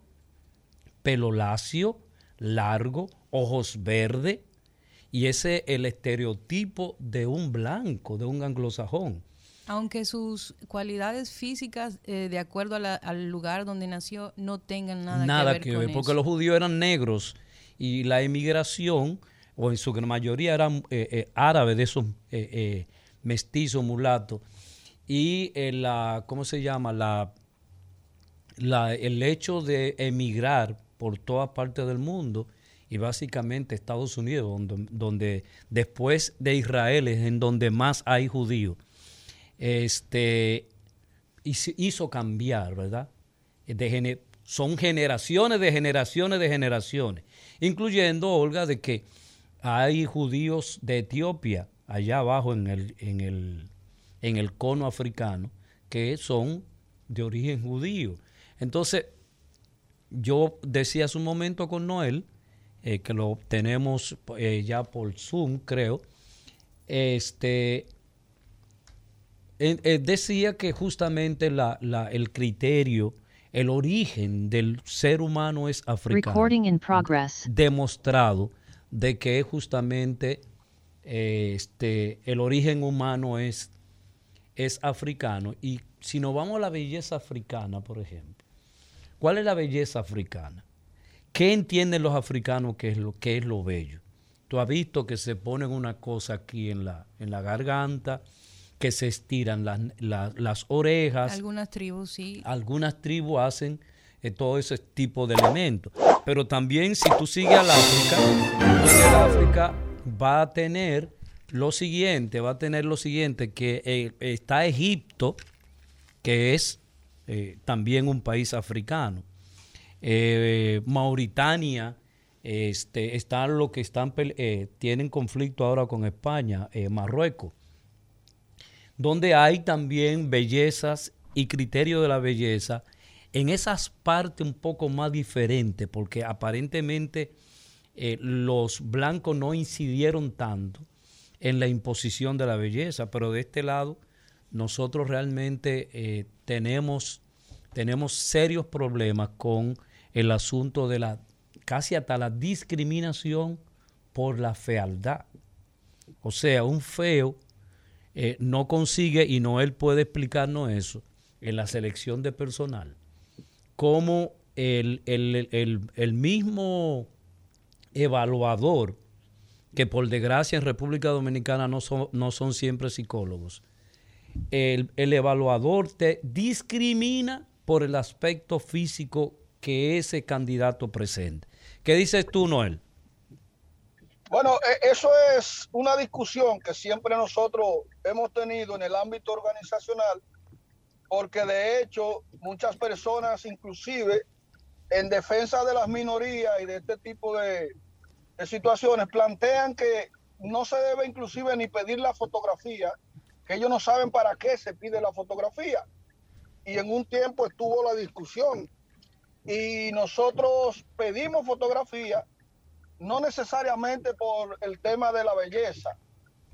pelo lacio, largo, ojos verdes, y ese es el estereotipo de un blanco, de un anglosajón. Aunque sus cualidades físicas, eh, de acuerdo al lugar donde nació, no tengan nada, nada que ver que ver, porque los judíos eran negros y la emigración, o en su gran mayoría eran eh, eh, árabes, de esos mestizos, mulatos, y la, ¿cómo se llama? La, la, el hecho de emigrar por todas partes del mundo y básicamente Estados Unidos, donde, después de Israel es en donde más hay judíos, este, hizo cambiar, ¿verdad? Son generaciones de generaciones de generaciones, incluyendo, Olga, de que hay judíos de Etiopía, allá abajo en el, en el, en el cono africano, que son de origen judío. Entonces, yo decía hace un momento con Noel, eh, que lo tenemos eh, ya por Zoom, creo, este, eh, decía que justamente la, el criterio, el origen del ser humano es africano. Demostrado de que justamente este, el origen humano es, es africano. Y si nos vamos a la belleza africana, por ejemplo, ¿cuál es la belleza africana? ¿Qué entienden los africanos que es lo, que es lo bello? Tú has visto que se ponen una cosa aquí en la, en la garganta, que se estiran las, orejas. Algunas tribus sí. Algunas tribus hacen eh, todo ese tipo de elementos. Pero también si tú sigues al África, el África va a tener lo siguiente, va a tener lo siguiente, que eh, está Egipto, que es eh, también un país africano eh, Mauritania, este, están los que están, eh, tienen conflicto ahora con España, eh, Marruecos, donde hay también bellezas y criterio de la belleza en esas partes un poco más diferentes, porque aparentemente los blancos no incidieron tanto en la imposición de la belleza, pero de este lado nosotros realmente tenemos, tenemos serios problemas con el asunto de la casi hasta la discriminación por la fealdad. O sea, un feo eh, no consigue, y no él puede explicarnos eso, en la selección de personal, como el, mismo evaluador, que por desgracia en República Dominicana no son, no son siempre psicólogos, el, el evaluador te discrimina por el aspecto físico que ese candidato presente. ¿Qué dices tú, Noel? Bueno, e, eso es una discusión que siempre nosotros hemos tenido en el ámbito organizacional, porque de hecho muchas personas, inclusive en defensa de las minorías y de este tipo de, situaciones, plantean que no se debe inclusive ni pedir la fotografía, que ellos no saben para qué se pide la fotografía. Y en un tiempo estuvo la discusión y nosotros pedimos fotografía, no necesariamente por el tema de la belleza,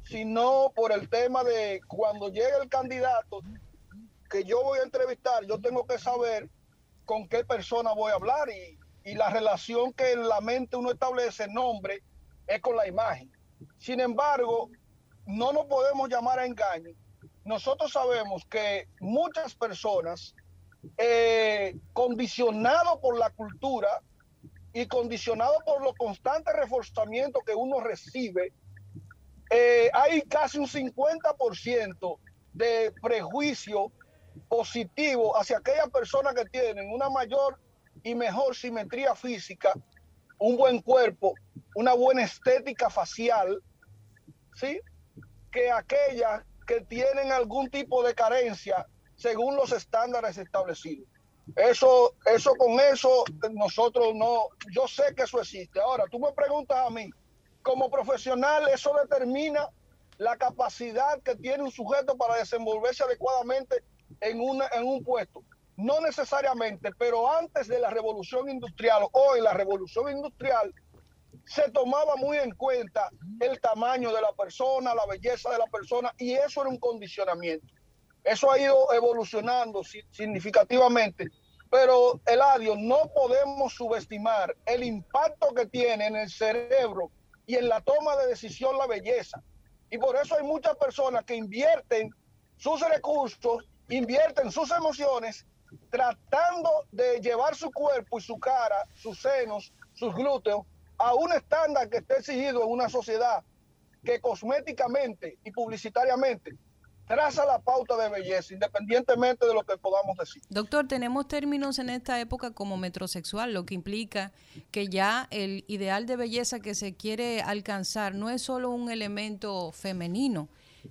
sino por el tema de cuando llegue el candidato que yo voy a entrevistar, yo tengo que saber con qué persona voy a hablar y, y la relación que en la mente uno establece nombre es con la imagen. Sin embargo, no nos podemos llamar a engaño. Nosotros sabemos que muchas personas eh, condicionado por la cultura y condicionado por los constantes reforzamientos que uno recibe, eh, hay casi un 50% de prejuicio positivo hacia aquellas personas que tienen una mayor y mejor simetría física, un buen cuerpo, una buena estética facial, ¿sí? Que aquellas que tienen algún tipo de carencia según los estándares establecidos. Eso, eso con eso, nosotros no, yo sé que eso existe. Ahora, tú me preguntas a mí, como profesional, eso determina la capacidad que tiene un sujeto para desenvolverse adecuadamente en, una, en un puesto. No necesariamente, pero antes de la revolución industrial o en la revolución industrial, se tomaba muy en cuenta el tamaño de la persona, la belleza de la persona, y eso era un condicionamiento. Eso ha ido evolucionando significativamente, pero Eladio, no podemos subestimar el impacto que tiene en el cerebro y en la toma de decisión la belleza. Y por eso hay muchas personas que invierten sus recursos, invierten sus emociones, tratando de llevar su cuerpo y su cara, sus senos, sus glúteos, a un estándar que esté exigido en una sociedad que cosméticamente y publicitariamente traza la pauta de belleza, independientemente de lo que podamos decir. Doctor, tenemos términos en esta época como metrosexual, lo que implica que ya el ideal de belleza que se quiere alcanzar no es solo un elemento femenino,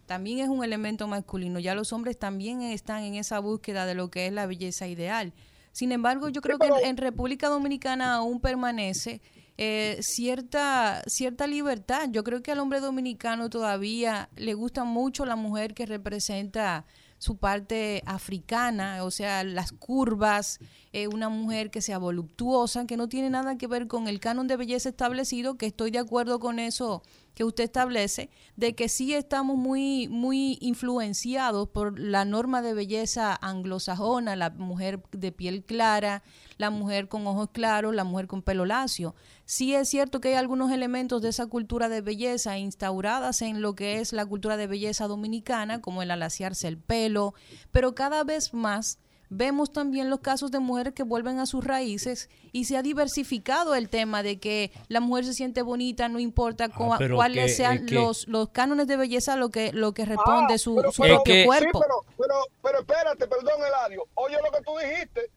también es un elemento masculino. Ya los hombres también están en esa búsqueda de lo que es la belleza ideal. Sin embargo, yo creo que en República Dominicana aún permanece eh, cierta, cierta libertad. Yo creo que al hombre dominicano todavía le gusta mucho la mujer que representa su parte africana, o sea, las curvas, eh, una mujer que sea voluptuosa, que no tiene nada que ver con el canon de belleza establecido, que estoy de acuerdo con eso que usted establece, de que sí estamos muy, muy influenciados por la norma de belleza anglosajona, la mujer de piel clara, la mujer con ojos claros, la mujer con pelo lacio. Sí es cierto que hay algunos elementos de esa cultura de belleza instauradas en lo que es la cultura de belleza dominicana, como el alaciarse el pelo, pero cada vez más vemos también los casos de mujeres que vuelven a sus raíces y se ha diversificado el tema de que la mujer se siente bonita, no importa ah, cuáles sean los, los cánones de belleza lo que lo que responde ah, su, propio cuerpo. pero, pero, pero, espérate, perdón Eladio, oye lo que tú dijiste,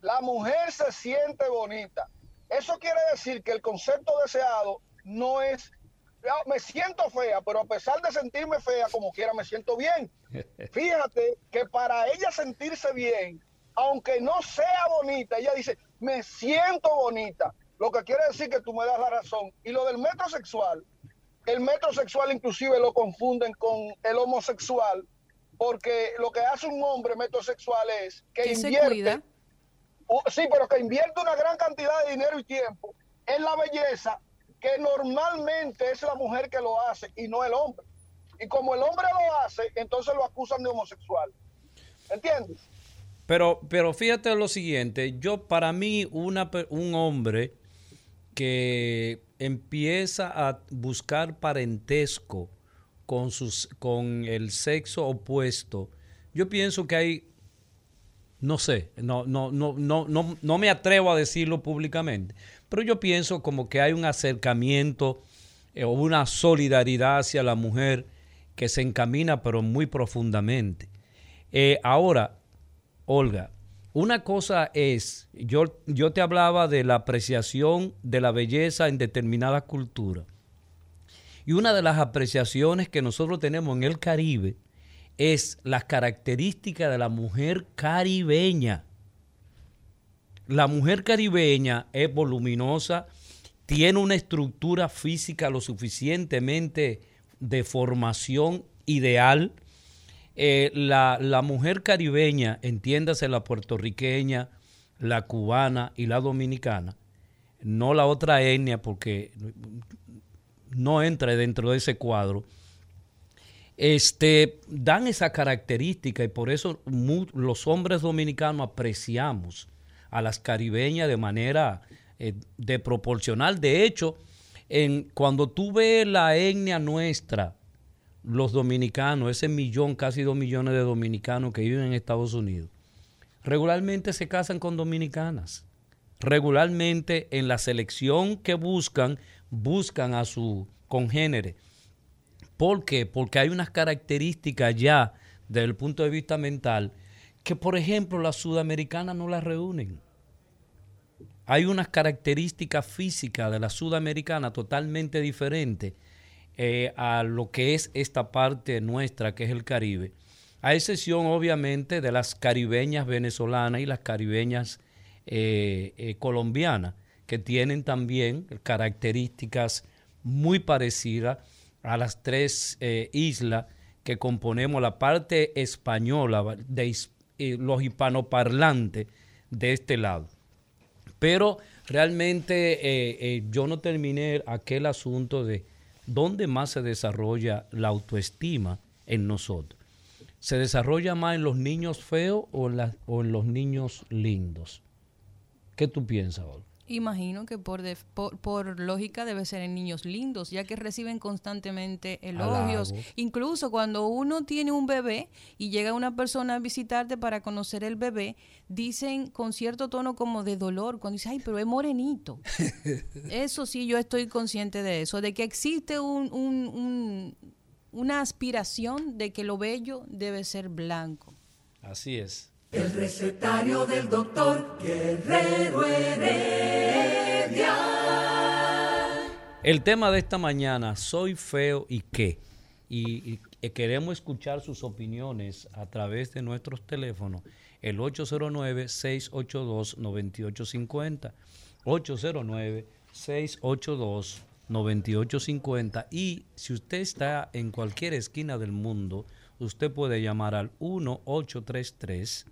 la mujer se siente bonita. Eso quiere decir que el concepto deseado no es, me siento fea, pero a pesar de sentirme fea, como quiera, me siento bien. Fíjate que para ella sentirse bien, aunque no sea bonita, ella dice, me siento bonita. Lo que quiere decir que tú me das la razón. Y lo del metrosexual, el metrosexual inclusive lo confunden con el homosexual, porque lo que hace un hombre metrosexual es que invierte sí, pero que invierte una gran cantidad de dinero y tiempo en la belleza, que normalmente es la mujer que lo hace y no el hombre. Y como el hombre lo hace, entonces lo acusan de homosexual. ¿Entiendes? Pero, pero fíjate lo siguiente, yo para mí una, un hombre que empieza a buscar parentesco con, sus, con el sexo opuesto, yo pienso que hay no sé, no, no, no, no, no, no me atrevo a decirlo públicamente, pero yo pienso como que hay un acercamiento eh, o una solidaridad hacia la mujer que se encamina pero muy profundamente. Eh, ahora, Olga, una cosa es, yo, yo te hablaba de la apreciación de la belleza en determinada cultura. Y una de las apreciaciones que nosotros tenemos en el Caribe es las características de la mujer caribeña. La mujer caribeña es voluminosa, tiene una estructura física lo suficientemente de formación ideal. Eh, la, mujer caribeña, entiéndase la puertorriqueña, la cubana y la dominicana, no la otra etnia porque no entra dentro de ese cuadro, este, dan esa característica y por eso los hombres dominicanos apreciamos a las caribeñas de manera eh, de proporcional. De hecho, en, cuando tú ves la etnia nuestra, los dominicanos, ese millón, casi dos millones de dominicanos que viven en Estados Unidos, regularmente se casan con dominicanas. Regularmente en la selección que buscan, buscan a su congénere ¿Por qué? Porque hay unas características ya desde el punto de vista mental que, por ejemplo, las sudamericanas no las reúnen. Hay unas características físicas de la sudamericana totalmente diferentes eh, a lo que es esta parte nuestra, que es el Caribe. a excepción obviamente de las caribeñas venezolanas y las caribeñas eh, eh, colombianas, que tienen también características muy parecidas a las tres eh, islas que componemos la parte española de los hispanoparlantes de este lado. Pero realmente yo no terminé aquel asunto de dónde más se desarrolla la autoestima en nosotros. ¿Se desarrolla más en los niños feos o en, o en los niños lindos? ¿Qué tú piensas, Olga? Imagino que por, por, lógica debe ser en niños lindos, ya que reciben constantemente elogios. Incluso cuando uno tiene un bebé y llega una persona a visitarte para conocer el bebé, dicen con cierto tono como de dolor, cuando dice, ay, pero es morenito. eso sí, yo estoy consciente de eso, de que existe un, una aspiración de que lo bello debe ser blanco. Así es. El recetario del doctor Guerrero Heredia. El tema de esta mañana, soy feo y qué. Y, queremos escuchar sus opiniones a través de nuestros teléfonos, el 809-682-9850, 809-682-9850. Y si usted está en cualquier esquina del mundo, usted puede llamar al 1833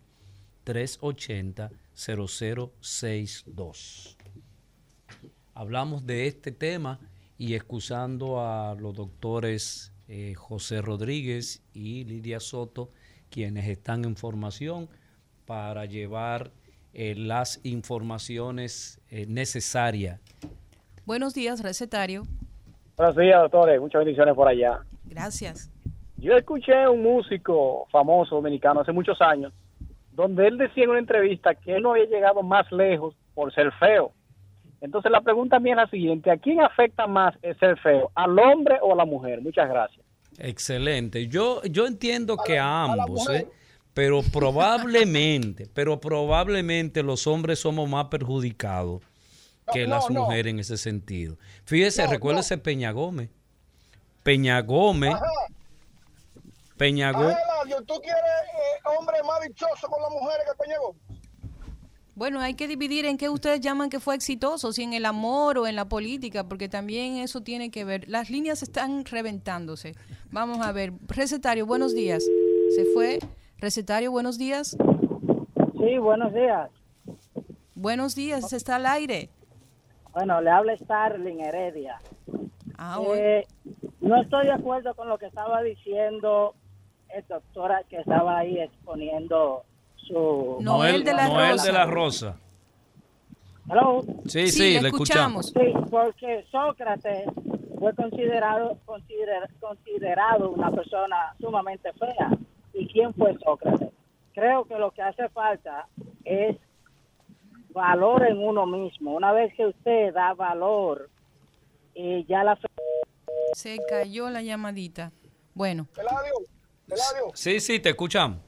380-0062. Hablamos de este tema y excusando a los doctores eh, José Rodríguez y Lidia Soto, quienes están en formación para llevar eh, las informaciones eh, necesarias. Buenos días, recetario. Buenos días, doctores. Muchas bendiciones por allá. Gracias. Yo escuché a un músico famoso dominicano hace muchos años donde él decía en una entrevista que él no había llegado más lejos por ser feo. Entonces la pregunta mía es la siguiente, ¿a quién afecta más el ser feo? ¿Al hombre o a la mujer? Muchas gracias. Excelente. Yo, yo entiendo que a, ambos, ¿eh? pero probablemente, pero probablemente los hombres somos más perjudicados que las mujeres en ese sentido. Fíjese, recuérdese Peña Gómez. Peña Gómez Peñagó. ¿tú quieres eh, hombre más dichoso con las mujeres que Peñagó? Bueno, hay que dividir en qué ustedes llaman que fue exitoso, si en el amor o en la política, porque también eso tiene que ver. Las líneas están reventándose. Vamos a ver. Recetario, buenos días. Se fue. Recetario, buenos días. Sí, buenos días. Buenos días, está al aire. Bueno, le habla Starling Heredia. Ah, eh, no estoy de acuerdo con lo que estaba diciendo el doctor que estaba ahí exponiendo su... Noel de la Noel Rosa. de la Rosa. Hello. Sí, sí, le escuchamos. Sí, porque Sócrates fue considerado, considerado una persona sumamente fea. ¿Y quién fue Sócrates? Creo que lo que hace falta es valor en uno mismo. Una vez que usted da valor, y ya la... Se cayó la llamadita. Bueno. Sí, sí, te escuchamos.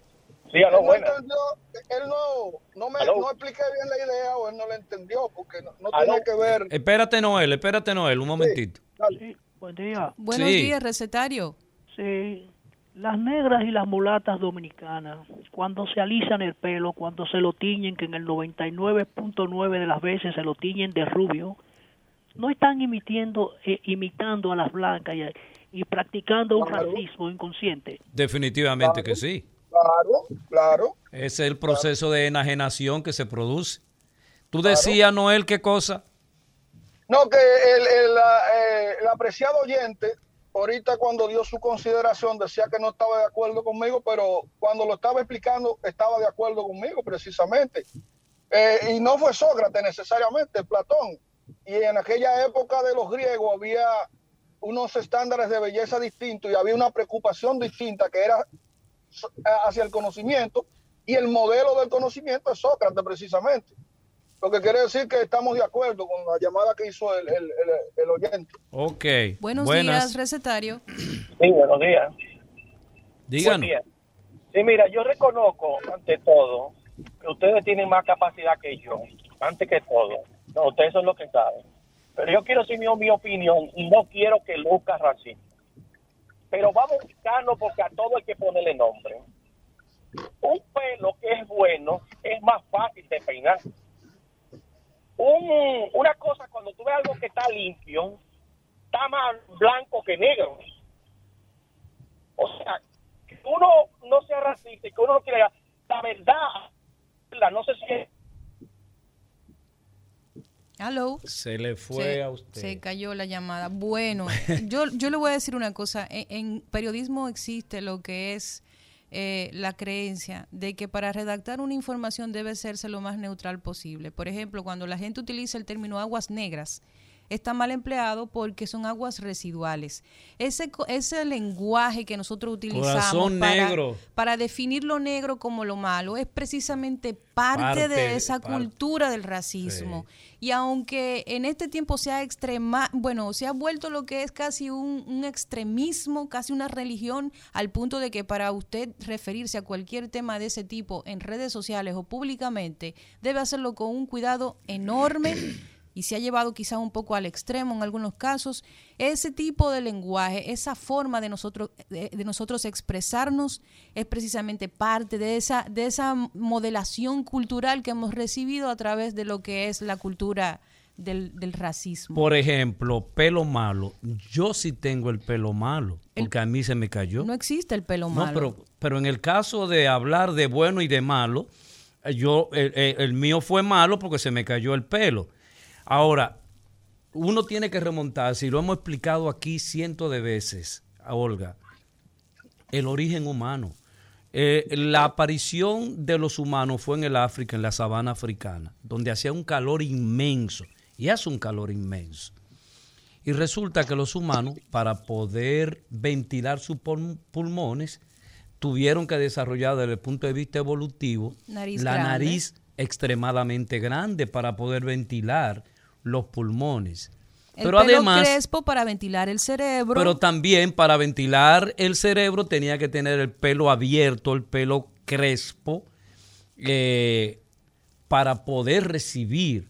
Sí, él, no entendió, él no, no me no expliqué bien la idea o él no la entendió porque no, no tiene que ver. Espérate, Noel, espérate, Noel, un momentito. Sí, buen día. Buenos días, recetario. Sí, las negras y las mulatas dominicanas, cuando se alisan el pelo, cuando se lo tiñen, que en el 99.9 de las veces se lo tiñen de rubio, no están imitando, eh, imitando a las blancas y, practicando un racismo inconsciente. Definitivamente que sí. Claro, claro. Es el proceso de enajenación que se produce. ¿Tú decías, Noel, qué cosa? No, que el, eh, el, apreciado oyente, ahorita cuando dio su consideración, decía que no estaba de acuerdo conmigo, pero cuando lo estaba explicando, estaba de acuerdo conmigo, precisamente. Eh, y no fue Sócrates necesariamente, Platón y en aquella época de los griegos había unos estándares de belleza distintos y había una preocupación distinta que era hacia el conocimiento y el modelo del conocimiento es Sócrates precisamente. Lo que quiere decir que estamos de acuerdo con la llamada que hizo el, el, oyente. Ok. Buenos días, recetario. Sí, buenos días. Díganos. Sí, mira, yo reconozco ante todo que ustedes tienen más capacidad que yo, antes que todo. No, ustedes son los que saben. Pero yo quiero decir mi, opinión y no quiero que Lucas racista. Pero vamos a buscarlo porque a todo hay que ponerle nombre. Un pelo que es bueno es más fácil de peinar. Un- una cosa, cuando tú ves algo que está limpio, está más blanco que negro. O sea, que uno no sea racista y que uno no quiera... La verdad, la, no sé si es Hello. Se le fue se, a usted. se cayó la llamada. Bueno, yo, yo le voy a decir una cosa. En, en periodismo existe lo que es eh, la creencia de que para redactar una información debe serse lo más neutral posible. Por ejemplo, cuando la gente utiliza el término aguas negras, está mal empleado porque son aguas residuales. Ese, ese lenguaje que nosotros utilizamos para, definir lo negro como lo malo es precisamente parte, Parte de esa parte. cultura del racismo. Y aunque en este tiempo se ha extrema, bueno, se ha vuelto lo que es casi un, un extremismo, casi una religión, al punto de que para usted referirse a cualquier tema de ese tipo en redes sociales o públicamente, debe hacerlo con un cuidado enorme y se ha llevado quizá un poco al extremo en algunos casos, ese tipo de lenguaje, esa forma de nosotros, de, de nosotros expresarnos es precisamente parte de esa, de esa modelación cultural que hemos recibido a través de lo que es la cultura del, del racismo. Por ejemplo, pelo malo. Yo sí tengo el pelo malo, porque a mí se me cayó. No existe el pelo No, malo. pero, pero en el caso de hablar de bueno y de malo, eh, yo el mío fue malo porque se me cayó el pelo. Ahora, uno tiene que remontarse, y lo hemos explicado aquí cientos de veces, a Olga, el origen humano. Eh, la aparición de los humanos fue en el África, en la sabana africana, donde hacía un calor inmenso, y hace un calor inmenso. Y resulta que los humanos, para poder ventilar sus pul- pulmones, tuvieron que desarrollar desde el punto de vista evolutivo Nariz la grande. nariz extremadamente grande para poder ventilar los pulmones. el Pero pelo además, crespo para ventilar el cerebro. pero también para ventilar el cerebro tenía que tener el pelo abierto, el pelo crespo, eh, para poder recibir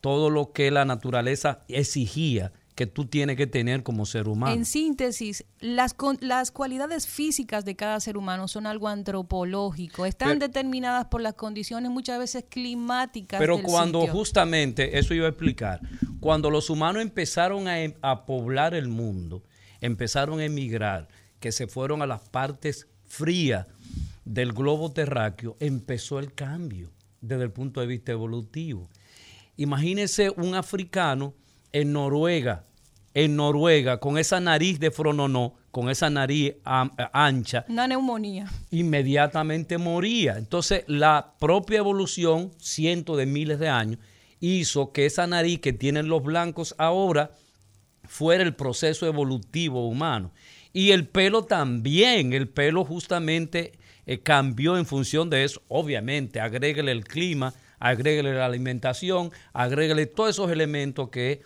todo lo que la naturaleza exigía que tú tienes que tener como ser humano. En síntesis, las, con- las cualidades físicas de cada ser humano son algo antropológico, están Pero- determinadas por las condiciones muchas veces climáticas. Pero del cuando sitio. justamente, eso iba a explicar, cuando los humanos empezaron a, em- a poblar el mundo, empezaron a emigrar, que se fueron a las partes frías del globo terráqueo, empezó el cambio desde el punto de vista evolutivo. Imagínese un africano en Noruega, en Noruega, con esa nariz de frononó, con esa nariz am- ancha, Una neumonía. inmediatamente moría. Entonces, la propia evolución, cientos de miles de años, hizo que esa nariz que tienen los blancos ahora fuera el proceso evolutivo humano. Y el pelo también, el pelo justamente eh, cambió en función de eso. Obviamente, agréguele el clima, agréguele la alimentación, agréguele todos esos elementos que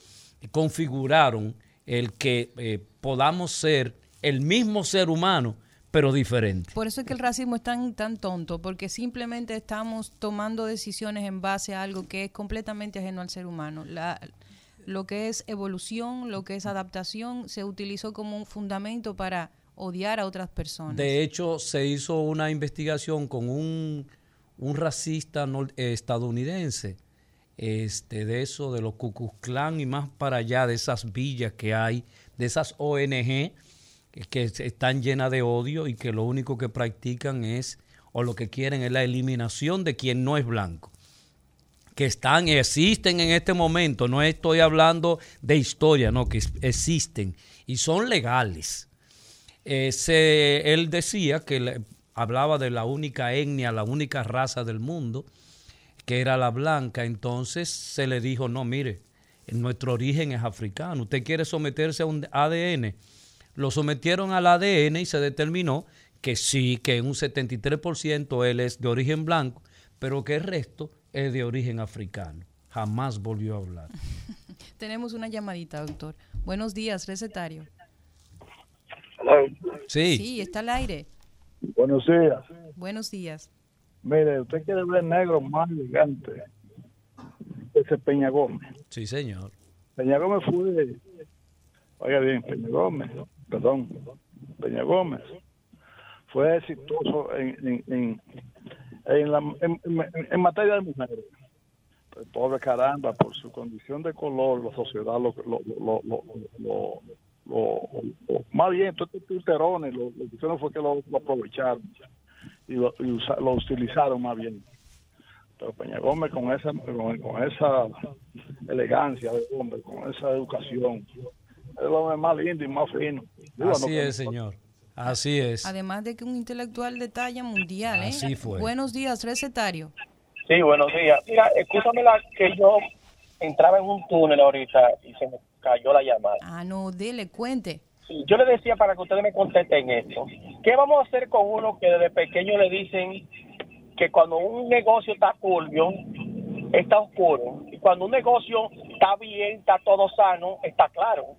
configuraron el que eh, podamos ser el mismo ser humano, pero diferente. Por eso es que el racismo es tan, tan tonto, porque simplemente estamos tomando decisiones en base a algo que es completamente ajeno al ser humano. La, lo que es evolución, lo que es adaptación, se utilizó como un fundamento para odiar a otras personas. De hecho, se hizo una investigación con un, un racista eh, estadounidense, este, de eso, de los Klan y más para allá, de esas villas que hay, de esas ONG que, están llenas de odio y que lo único que practican es, o lo que quieren es la eliminación de quien no es blanco que están, existen en este momento, no estoy hablando de historia, no, que existen y son legales. Eh, se- él decía que hablaba de la única etnia, la única raza del mundo, que era la blanca, entonces se le dijo, no, mire, nuestro origen es africano, usted quiere someterse a un ADN. Lo sometieron al ADN y se determinó que sí, que en un 73% él es de origen blanco, pero que el resto es de origen africano. Jamás volvió a hablar. Tenemos una llamadita, doctor. Buenos días, recetario. Sí. Sí, está al aire. Buenos días. Buenos días. Mire, usted quiere ver negro más elegante. Ese es Peña Gómez. Sí, señor. Peña Gómez fue, oiga bien, Peña Gómez, perdón, Peña Gómez fue exitoso en, en, en, en, la, en, en- en materia de mujeres. El pobre caramba, por su condición de color, la sociedad lo, lo, lo, lo, lo- lo- lo- más bien, todos estos tuterones, lo, lo que hicieron fue que lo, lo aprovecharon y, lo, y usa- lo utilizaron más bien. Pero Peña Gómez con esa, con, con esa elegancia de hombre, con esa educación, es el hombre más lindo y más fino. Digo, Así no- es, señor. Así es. Además de que un intelectual de talla mundial, ¿eh? Así fue. Buenos días, recetario. Sí, buenos días. Mira, escúchame la que yo entraba en un túnel ahorita y se me cayó la llamada. Ah, no, dele, cuente. Yo le decía para que ustedes me contesten esto. ¿Qué vamos a hacer con uno que desde pequeño le dicen que cuando un negocio está turbio, está oscuro? Y cuando un negocio está bien, está todo sano, está claro.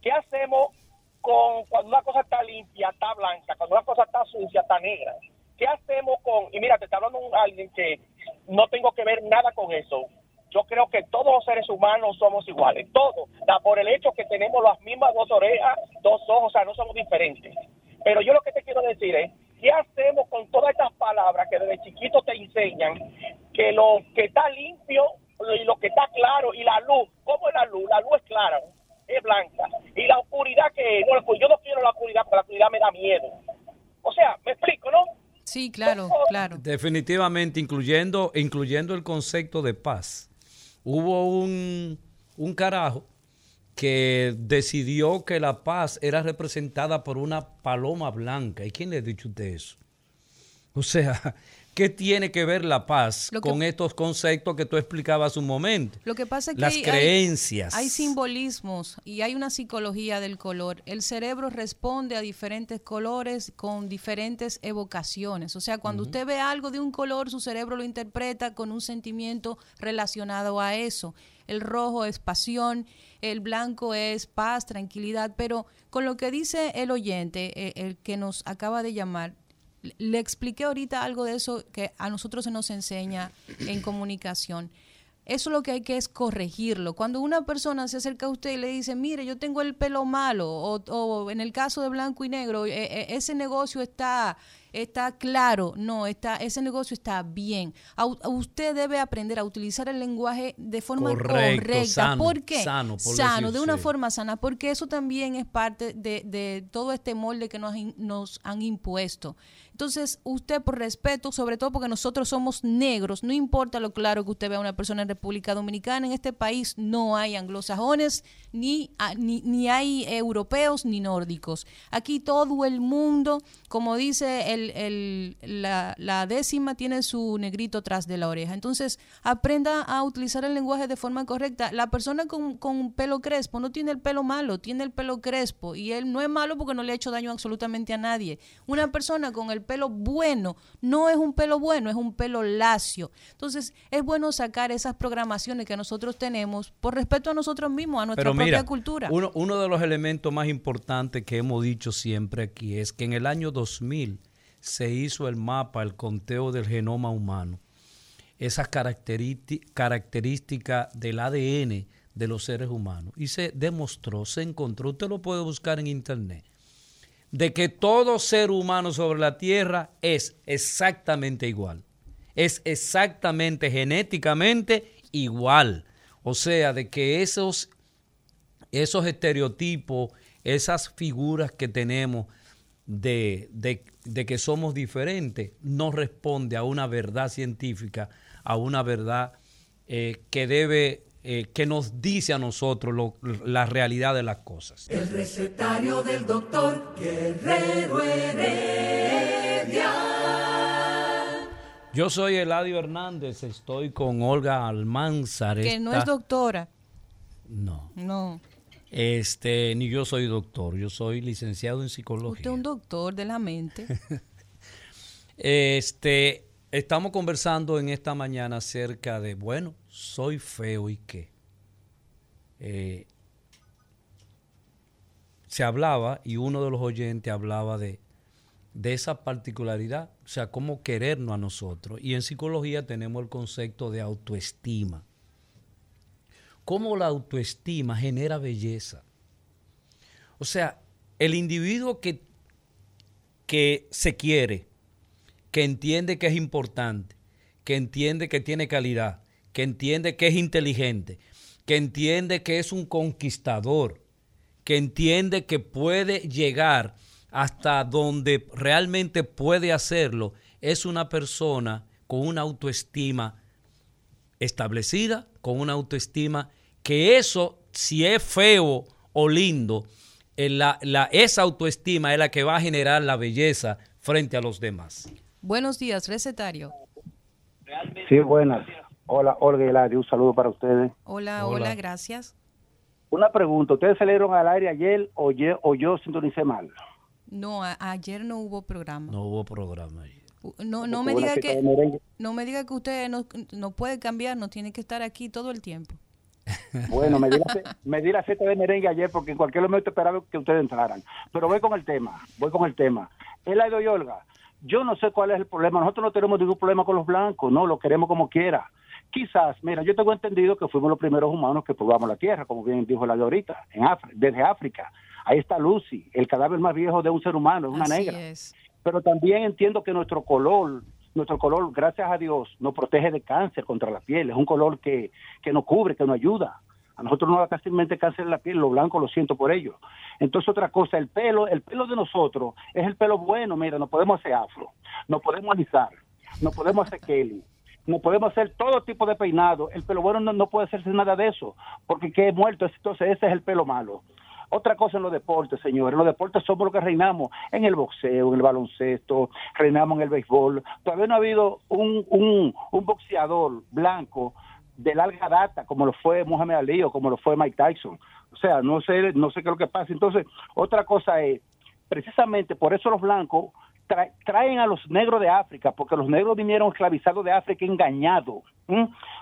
¿Qué hacemos con cuando una cosa está limpia, está blanca, cuando una cosa está sucia, está negra? ¿Qué hacemos con, y mira, te está hablando alguien que no tengo que ver nada con eso. Yo creo que todos los seres humanos somos iguales, todos, da por el hecho que tenemos las mismas dos orejas, dos ojos, o sea, no somos diferentes. Pero yo lo que te quiero decir es, ¿qué hacemos con todas estas palabras que desde chiquito te enseñan que lo que está limpio y lo que está claro y la luz, ¿cómo es la luz? La luz es clara, es blanca. Y la oscuridad que, no, pues yo no quiero la oscuridad, porque la oscuridad me da miedo. O sea, me explico, ¿no? Sí, claro, claro. Definitivamente, incluyendo, incluyendo el concepto de paz. Hubo un, un carajo que decidió que la paz era representada por una paloma blanca. ¿Y quién le ha dicho usted eso? O sea, ¿qué tiene que ver la paz que- con estos conceptos que tú explicabas un momento? Lo que pasa es que Las hay- hay- creencias. Hay, simbolismos y hay una psicología del color. El cerebro responde a diferentes colores con diferentes evocaciones. O sea, cuando usted ve algo de un color, su cerebro lo interpreta con un sentimiento relacionado a eso. El rojo es pasión, el blanco es paz, tranquilidad, pero con lo que dice el oyente, eh, el que nos acaba de llamar, le- expliqué ahorita algo de eso que a nosotros se nos enseña en comunicación. Eso lo que hay que es corregirlo. Cuando una persona se acerca a usted y le dice, mire, yo tengo el pelo malo, o, o en el caso de blanco y negro, eh, eh, ese negocio está, está claro, no, está, ese negocio está bien. A usted debe aprender a utilizar el lenguaje de forma Correcto, correcta. sano, ¿Por qué? sano, por Sano, de una sí. forma sana, porque eso también es parte de, de todo este molde que nos, han impuesto. Entonces, usted por respeto, sobre todo porque nosotros somos negros, no importa lo claro que usted vea a una persona en República Dominicana, en este país no hay anglosajones, ni, ni, ni hay europeos, ni nórdicos. Aquí todo el mundo, como dice el, el- la, la décima, tiene su negrito tras de la oreja. Entonces, aprenda a utilizar el lenguaje de forma correcta. La persona con, con pelo crespo no tiene el pelo malo, tiene el pelo crespo. Y él no es malo porque no le ha hecho daño absolutamente a nadie. Una persona con el pelo bueno no es un pelo bueno, es un pelo lacio. Entonces, es bueno sacar esas programaciones que nosotros tenemos por respeto a nosotros mismos, a nuestra Pero propia mira, cultura. Uno, uno de los elementos más importantes que hemos dicho siempre aquí es que en el año 2000 se hizo el mapa, el conteo del genoma humano. Esas característi- características del ADN de los seres humanos. Y se demostró, se encontró, usted lo puede buscar en internet, de que todo ser humano sobre la Tierra es exactamente igual. Es exactamente genéticamente igual. O sea, de que esos esos estereotipos, esas figuras que tenemos de, de- de que somos diferentes, no responde a una verdad científica, a una verdad eh, que debe, eh, que nos dice a nosotros lo- la realidad de las cosas. El recetario del doctor Guerrero Heredia. Yo soy Eladio Hernández, estoy con Olga Almanzar. que no es doctora. No. No. Este, ni yo soy doctor, yo soy licenciado en psicología. Usted es un doctor de la mente. Este, estamos conversando en esta mañana acerca de, bueno, soy feo y qué. Eh, se hablaba y uno de los oyentes hablaba de, de esa particularidad, o sea, cómo querernos a nosotros. Y en psicología tenemos el concepto de autoestima. Cómo la autoestima genera belleza. O sea, el individuo que que se quiere, que entiende que es importante, que entiende que tiene calidad, que entiende que es inteligente, que entiende que es un conquistador, que entiende que puede llegar hasta donde realmente puede hacerlo, es una persona con una autoestima establecida, con una autoestima que eso, si es feo o lindo, eh, la, esa autoestima es la que va a generar la belleza frente a los demás. Buenos días, recetario. Sí, buenas. Hola, Olga Hilario, un saludo para ustedes. Hola, hola, gracias. Una pregunta, ¿ustedes salieron al aire ayer o yo, o yo sintonicé mal? No, ayer no hubo programa. No hubo programa ayer. No, no me diga que no me diga que usted no, no puede cambiar, no tiene que estar aquí todo el tiempo. Bueno, me di, la, me di la de merengue ayer porque en cualquier momento esperaba que ustedes entraran. Pero voy con el tema, voy con el tema. El y Olga, yo no sé cuál es el problema. Nosotros no tenemos ningún problema con los blancos, no, lo queremos como quiera. Quizás, mira, yo tengo entendido que fuimos los primeros humanos que probamos la tierra, como bien dijo la de ahorita, en desde África. Ahí está Lucy, el cadáver más viejo de un ser humano, es una negra. Pero también entiendo que nuestro color, nuestro color, gracias a Dios, nos protege de cáncer contra la piel. Es un color que, que nos cubre, que nos ayuda. A nosotros no da casi cáncer en la piel, lo blanco lo siento por ello. Entonces otra cosa, el pelo, el pelo de nosotros es el pelo bueno, mira, no podemos hacer afro, no podemos alisar, no podemos hacer Kelly, no podemos hacer todo tipo de peinado. El pelo bueno no, puede hacerse nada de eso, porque que muerto, entonces ese es el pelo malo. Otra cosa en los deportes, señores. Los deportes somos los que reinamos en el boxeo, en el baloncesto, reinamos en el béisbol. Todavía no ha habido un, un, un boxeador blanco de larga data como lo fue Mohamed Ali o como lo fue Mike Tyson. O sea, no sé, no sé qué es lo que pasa. Entonces, otra cosa es, precisamente por eso los blancos traen a los negros de África, porque los negros vinieron esclavizados de África engañados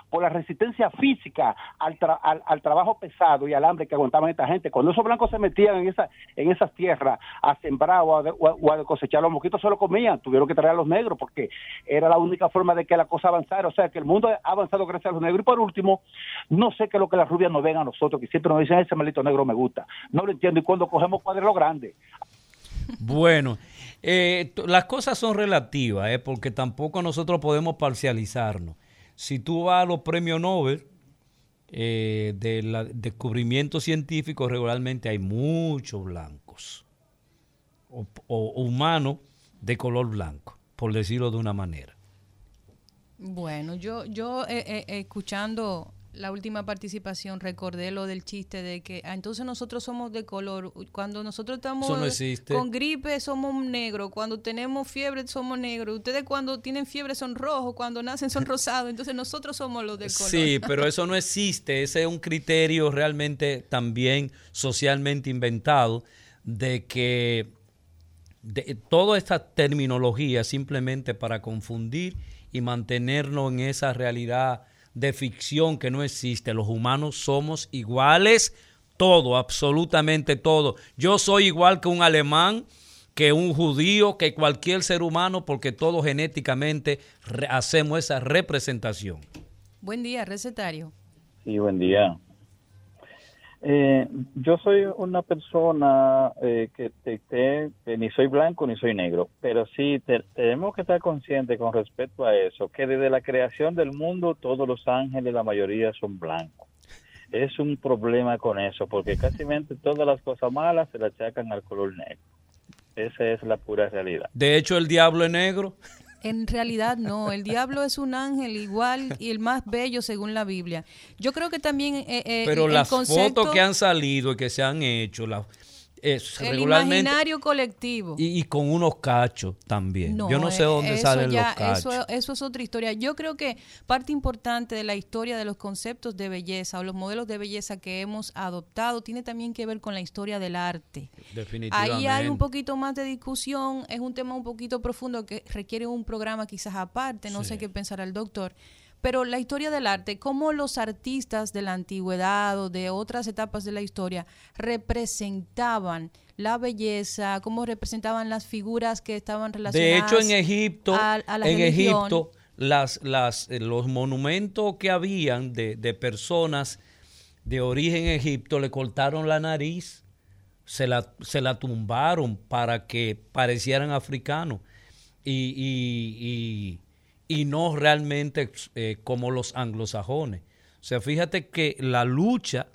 por la resistencia física al, al, trabajo pesado y al hambre que aguantaban esta gente. Cuando esos blancos se metían en, esa, en esas tierras a sembrar o a, cosechar, los mosquitos se lo comían, tuvieron que traer a los negros porque era la única forma de que la cosa avanzara. O sea, que el mundo ha avanzado gracias a los negros. Y por último, no sé qué es lo que las rubias nos ven a nosotros, que siempre nos dicen, ese maldito negro me gusta. No lo entiendo. Y cuando cogemos cuadros grandes. Bueno. Eh, las cosas son relativas, eh, porque tampoco nosotros podemos parcializarnos. Si tú vas a los premios Nobel eh, de descubrimiento científico, regularmente hay muchos blancos o humanos de color blanco, por decirlo de una manera. Bueno, yo, yo escuchando la última participación recordé lo del chiste de que ah, entonces nosotros somos de color. Cuando nosotros estamos con gripe somos negros, cuando tenemos fiebre somos negros. Ustedes cuando tienen fiebre son rojos, cuando nacen son rosados. Entonces nosotros somos los de color. Sí, pero eso no existe. Ese es un criterio realmente también socialmente inventado de que de, toda esta terminología simplemente para confundir y mantenernos en esa realidad de ficción que no existe. Los humanos somos iguales, todo, absolutamente todo. Yo soy igual que un alemán, que un judío, que cualquier ser humano, porque todos genéticamente hacemos esa representación. Buen día, recetario. Sí, buen día. Eh, yo soy una persona eh, que, ni soy blanco ni soy negro, pero sí tenemos que estar conscientes con respecto a eso, que desde la creación del mundo todos los ángeles, la mayoría son blancos. Es un problema con eso, porque casi todas las cosas malas se le achacan al color negro. Esa es la pura realidad. De hecho, el diablo es negro. En realidad no, el diablo es un ángel igual y el más bello según la Biblia. Yo creo que también... Eh, eh Pero las fotos que han salido y que se han hecho, la, el imaginario colectivo. Y, con unos cachos también. Yo no sé dónde salen los cachos. Eso, es otra historia. Yo creo que parte importante de la historia de los conceptos de belleza o los modelos de belleza que hemos adoptado tiene también que ver con la historia del arte. Definitivamente. Ahí hay un poquito más de discusión. Es un tema un poquito profundo que requiere un programa quizás aparte. No sé qué pensará el doctor. Pero la historia del arte, cómo los artistas de la antigüedad o de otras etapas de la historia representaban la belleza, cómo representaban las figuras que estaban relacionadas. De hecho, en Egipto, en Egipto, las, las, eh, los monumentos que habían de, de personas de origen egipto le cortaron la nariz se la, se la tumbaron para que parecieran africanos y, y, y, no realmente eh, como los anglosajones. O sea, fíjate que la lucha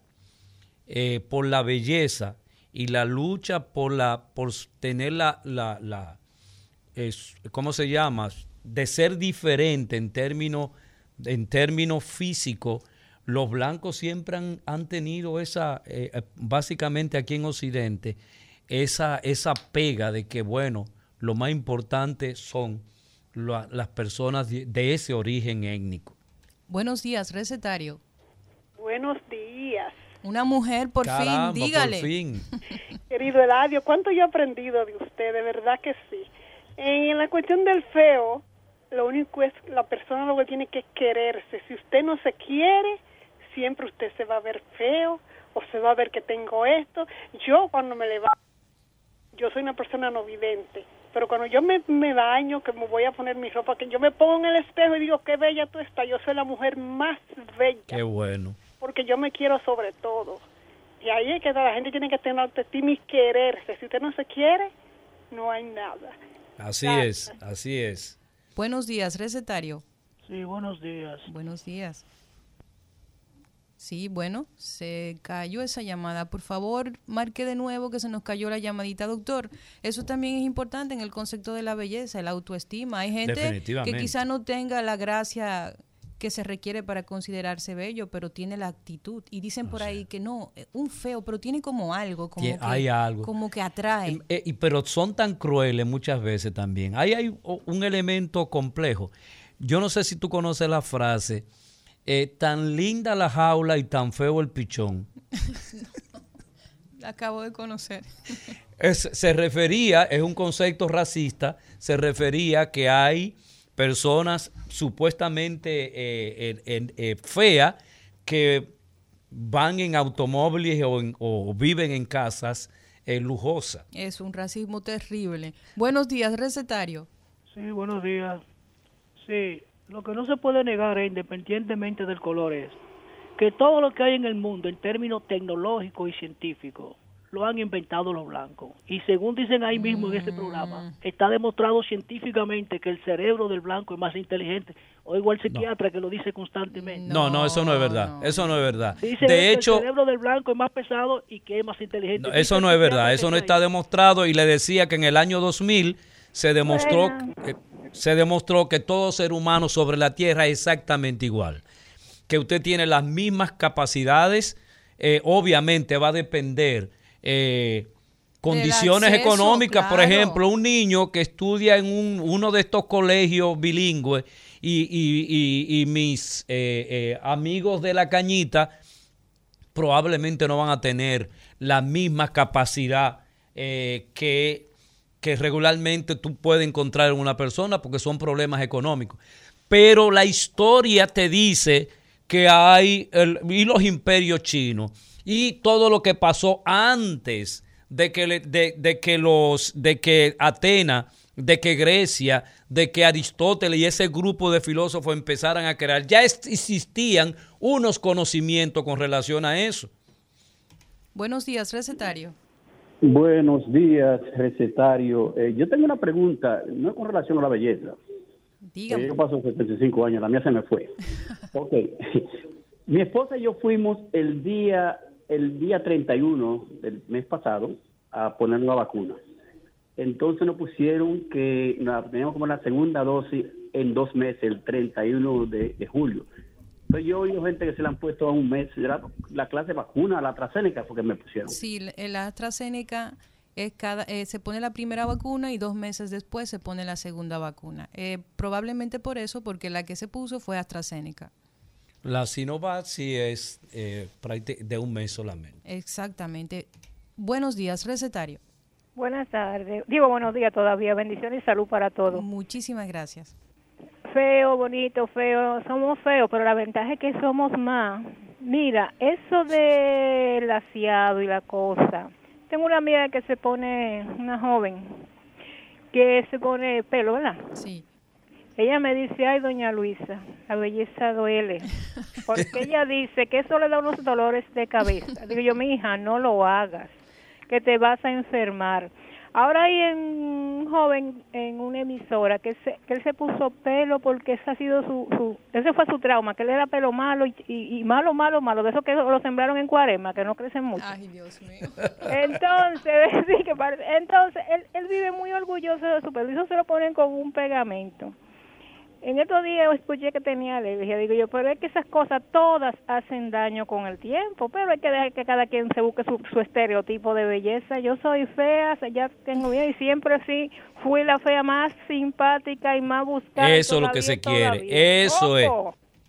eh, por la belleza y la lucha por la por tener la, la, la es, ¿cómo se llama? de ser diferente en términos en términos físicos los blancos siempre han, han tenido esa eh, básicamente aquí en occidente esa esa pega de que bueno lo más importante son la, las personas de, ese origen étnico Buenos días, recetario. Buenos días. Una mujer, por Caramba, fin, dígale. por fin. Querido Eladio, ¿cuánto yo he aprendido de usted? De verdad que sí. En la cuestión del feo, lo único es la persona lo que tiene que quererse. Si usted no se quiere, siempre usted se va a ver feo o se va a ver que tengo esto. Yo cuando me levanto, yo soy una persona no vidente, pero cuando yo me, me baño, que me voy a poner mi ropa, que yo me pongo en el espejo y digo, qué bella tú estás, yo soy la mujer más bella, Qué bueno. porque yo me quiero sobre todo. Y ahí es que la gente tiene que tener autoestima y quererse. Si usted no se quiere, no hay nada. Así es, así es. Buenos días, recetario. Sí, buenos días. Buenos días. Sí, bueno, se cayó esa llamada. Por favor, marque de nuevo que se nos cayó la llamadita, doctor. Eso también es importante en el concepto de la belleza, la autoestima. Hay gente que quizá no tenga la gracia que se requiere para considerarse bello, pero tiene la actitud. Y dicen por ahí que no, eh, un feo, pero tiene como algo, como, que, hay algo. como que atrae. Eh, y- pero son tan crueles muchas veces también. Ahí hay un elemento complejo. Yo no sé si tú conoces la frase, eh, tan linda la jaula y tan feo el pichón. La acabo de conocer. Es- se refería, es un concepto racista, se refería que hay personas supuestamente eh, eh, feas que van en automóviles o, en- o viven en casas eh, lujosas. Es un racismo terrible. Buenos días, recetario. Sí, buenos días. Sí, lo que no se puede negar, eh, independientemente del color, es que todo lo que hay en el mundo en términos tecnológicos y científicos lo han inventado los blancos. Y según dicen ahí mismo en este programa, está demostrado científicamente que el cerebro del blanco es más inteligente. Oigo al psiquiatra que lo dice constantemente. No, no, eso no es verdad. Eso no es verdad. Dice De que hecho, el cerebro del blanco es más pesado y que es más inteligente. no, eso no es verdad. Eso no está está demostrado y le decía que en el año 2000 se demostró Bueno. que, se demostró que todo ser humano sobre la Tierra es exactamente igual. Que usted tiene las mismas capacidades. eh, obviamente va a depender eh, condiciones acceso, económicas. Por ejemplo, un niño que estudia en un- uno de estos colegios bilingües y, y- y- y mis eh, eh, amigos de la cañita probablemente no van a tener la misma capacidad que, que regularmente tú puedes encontrar en una persona porque son problemas económicos. Pero la historia te dice que hay el- y los imperios chinos y todo lo que pasó antes de que, de, que los de que Atenas, de que Grecia, de que Aristóteles y ese grupo de filósofos empezaran a crear, ya existían unos conocimientos con relación a eso. Buenos días, recetario. Buenos días, recetario. Eh, yo tengo una pregunta, no es con relación a la belleza. Dígame. Eh, yo paso 75 años, la mía se me fue. Ok. Mi esposa y yo fuimos el día, el día 31 del mes pasado a poner la vacuna. Entonces nos pusieron que teníamos como la segunda dosis en dos meses, el 31 de, de julio. Entonces yo he oído gente que se la han puesto a un mes, era la clase de vacuna, la AstraZeneca, porque me pusieron. Sí, el AstraZeneca es cada, eh, se pone la primera vacuna y dos meses después se pone la segunda vacuna. Eh, probablemente por eso, porque la que se puso fue AstraZeneca. La Sinovac sí es eh, de un mes solamente. Exactamente. Buenos días, recetario. Buenas tardes. Digo buenos días todavía. Bendiciones y salud para todos. Muchísimas gracias. Feo, bonito, feo. Somos feos, pero la ventaja es que somos más. Mira, eso del aseado y la cosa. Tengo una amiga que se pone, una joven, que se pone pelo, ¿verdad? Sí. Ella me dice, ay, doña Luisa, la belleza duele. Porque ella dice que eso le da unos dolores de cabeza. Digo yo, mi hija, no lo hagas. que te vas a enfermar. Ahora hay un joven en una emisora que, se, que él se puso pelo porque ese ha sido su, su ese fue su trauma, que él era pelo malo y, y, malo, malo, malo, de eso que lo sembraron en cuarema, que no crecen mucho. Ay, Dios mío. Entonces, sí, que entonces él, él vive muy orgulloso de su pelo y eso se lo ponen con un pegamento. En estos días escuché que tenía alergia, digo yo, pero es que esas cosas todas hacen daño con el tiempo, pero hay que dejar que cada quien se busque su, su estereotipo de belleza. Yo soy fea, ya tengo bien y siempre sí fui la fea más simpática y más buscada. Eso es lo que se quiere, eso es.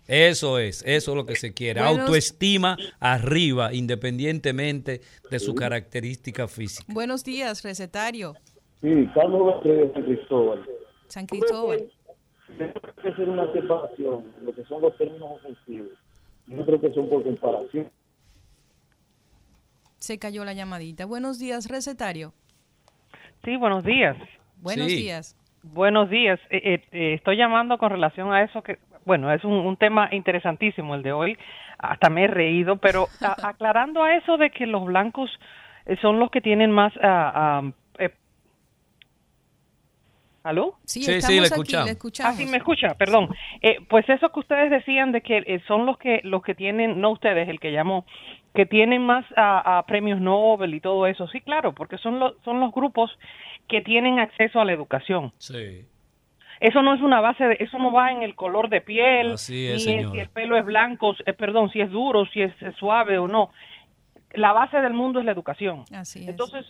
Eso es, eso es lo que se quiere. Autoestima arriba, independientemente de su característica física. Buenos días, recetario. Sí, Carlos de San Cristóbal. San Cristóbal tenemos que hacer una separación lo que son los términos ofensivos. Yo creo que son por comparación. Se cayó la llamadita. Buenos días, recetario. Sí, buenos días. Buenos días. Buenos días. Eh, eh, eh, estoy llamando con relación a eso que, bueno, es un, tema interesantísimo el de hoy. Hasta me he reído, pero aclarando a eso de que los blancos son los que tienen más uh, ¿Aló? Sí, sí, sí le, escuchamos. Ah, sí, me escucha, perdón. Eh, pues eso que ustedes decían de que eh, son los que los que tienen, no ustedes, el que llamó, que tienen más a, premios Nobel y todo eso. Sí, claro, porque son los son los grupos que tienen acceso a la educación. Sí. Eso no es una base de, eso no va en el color de piel, Así es, ni en si el pelo es blanco, eh, perdón, si es duro, si es suave o no. La base del mundo es la educación. Así es. Entonces,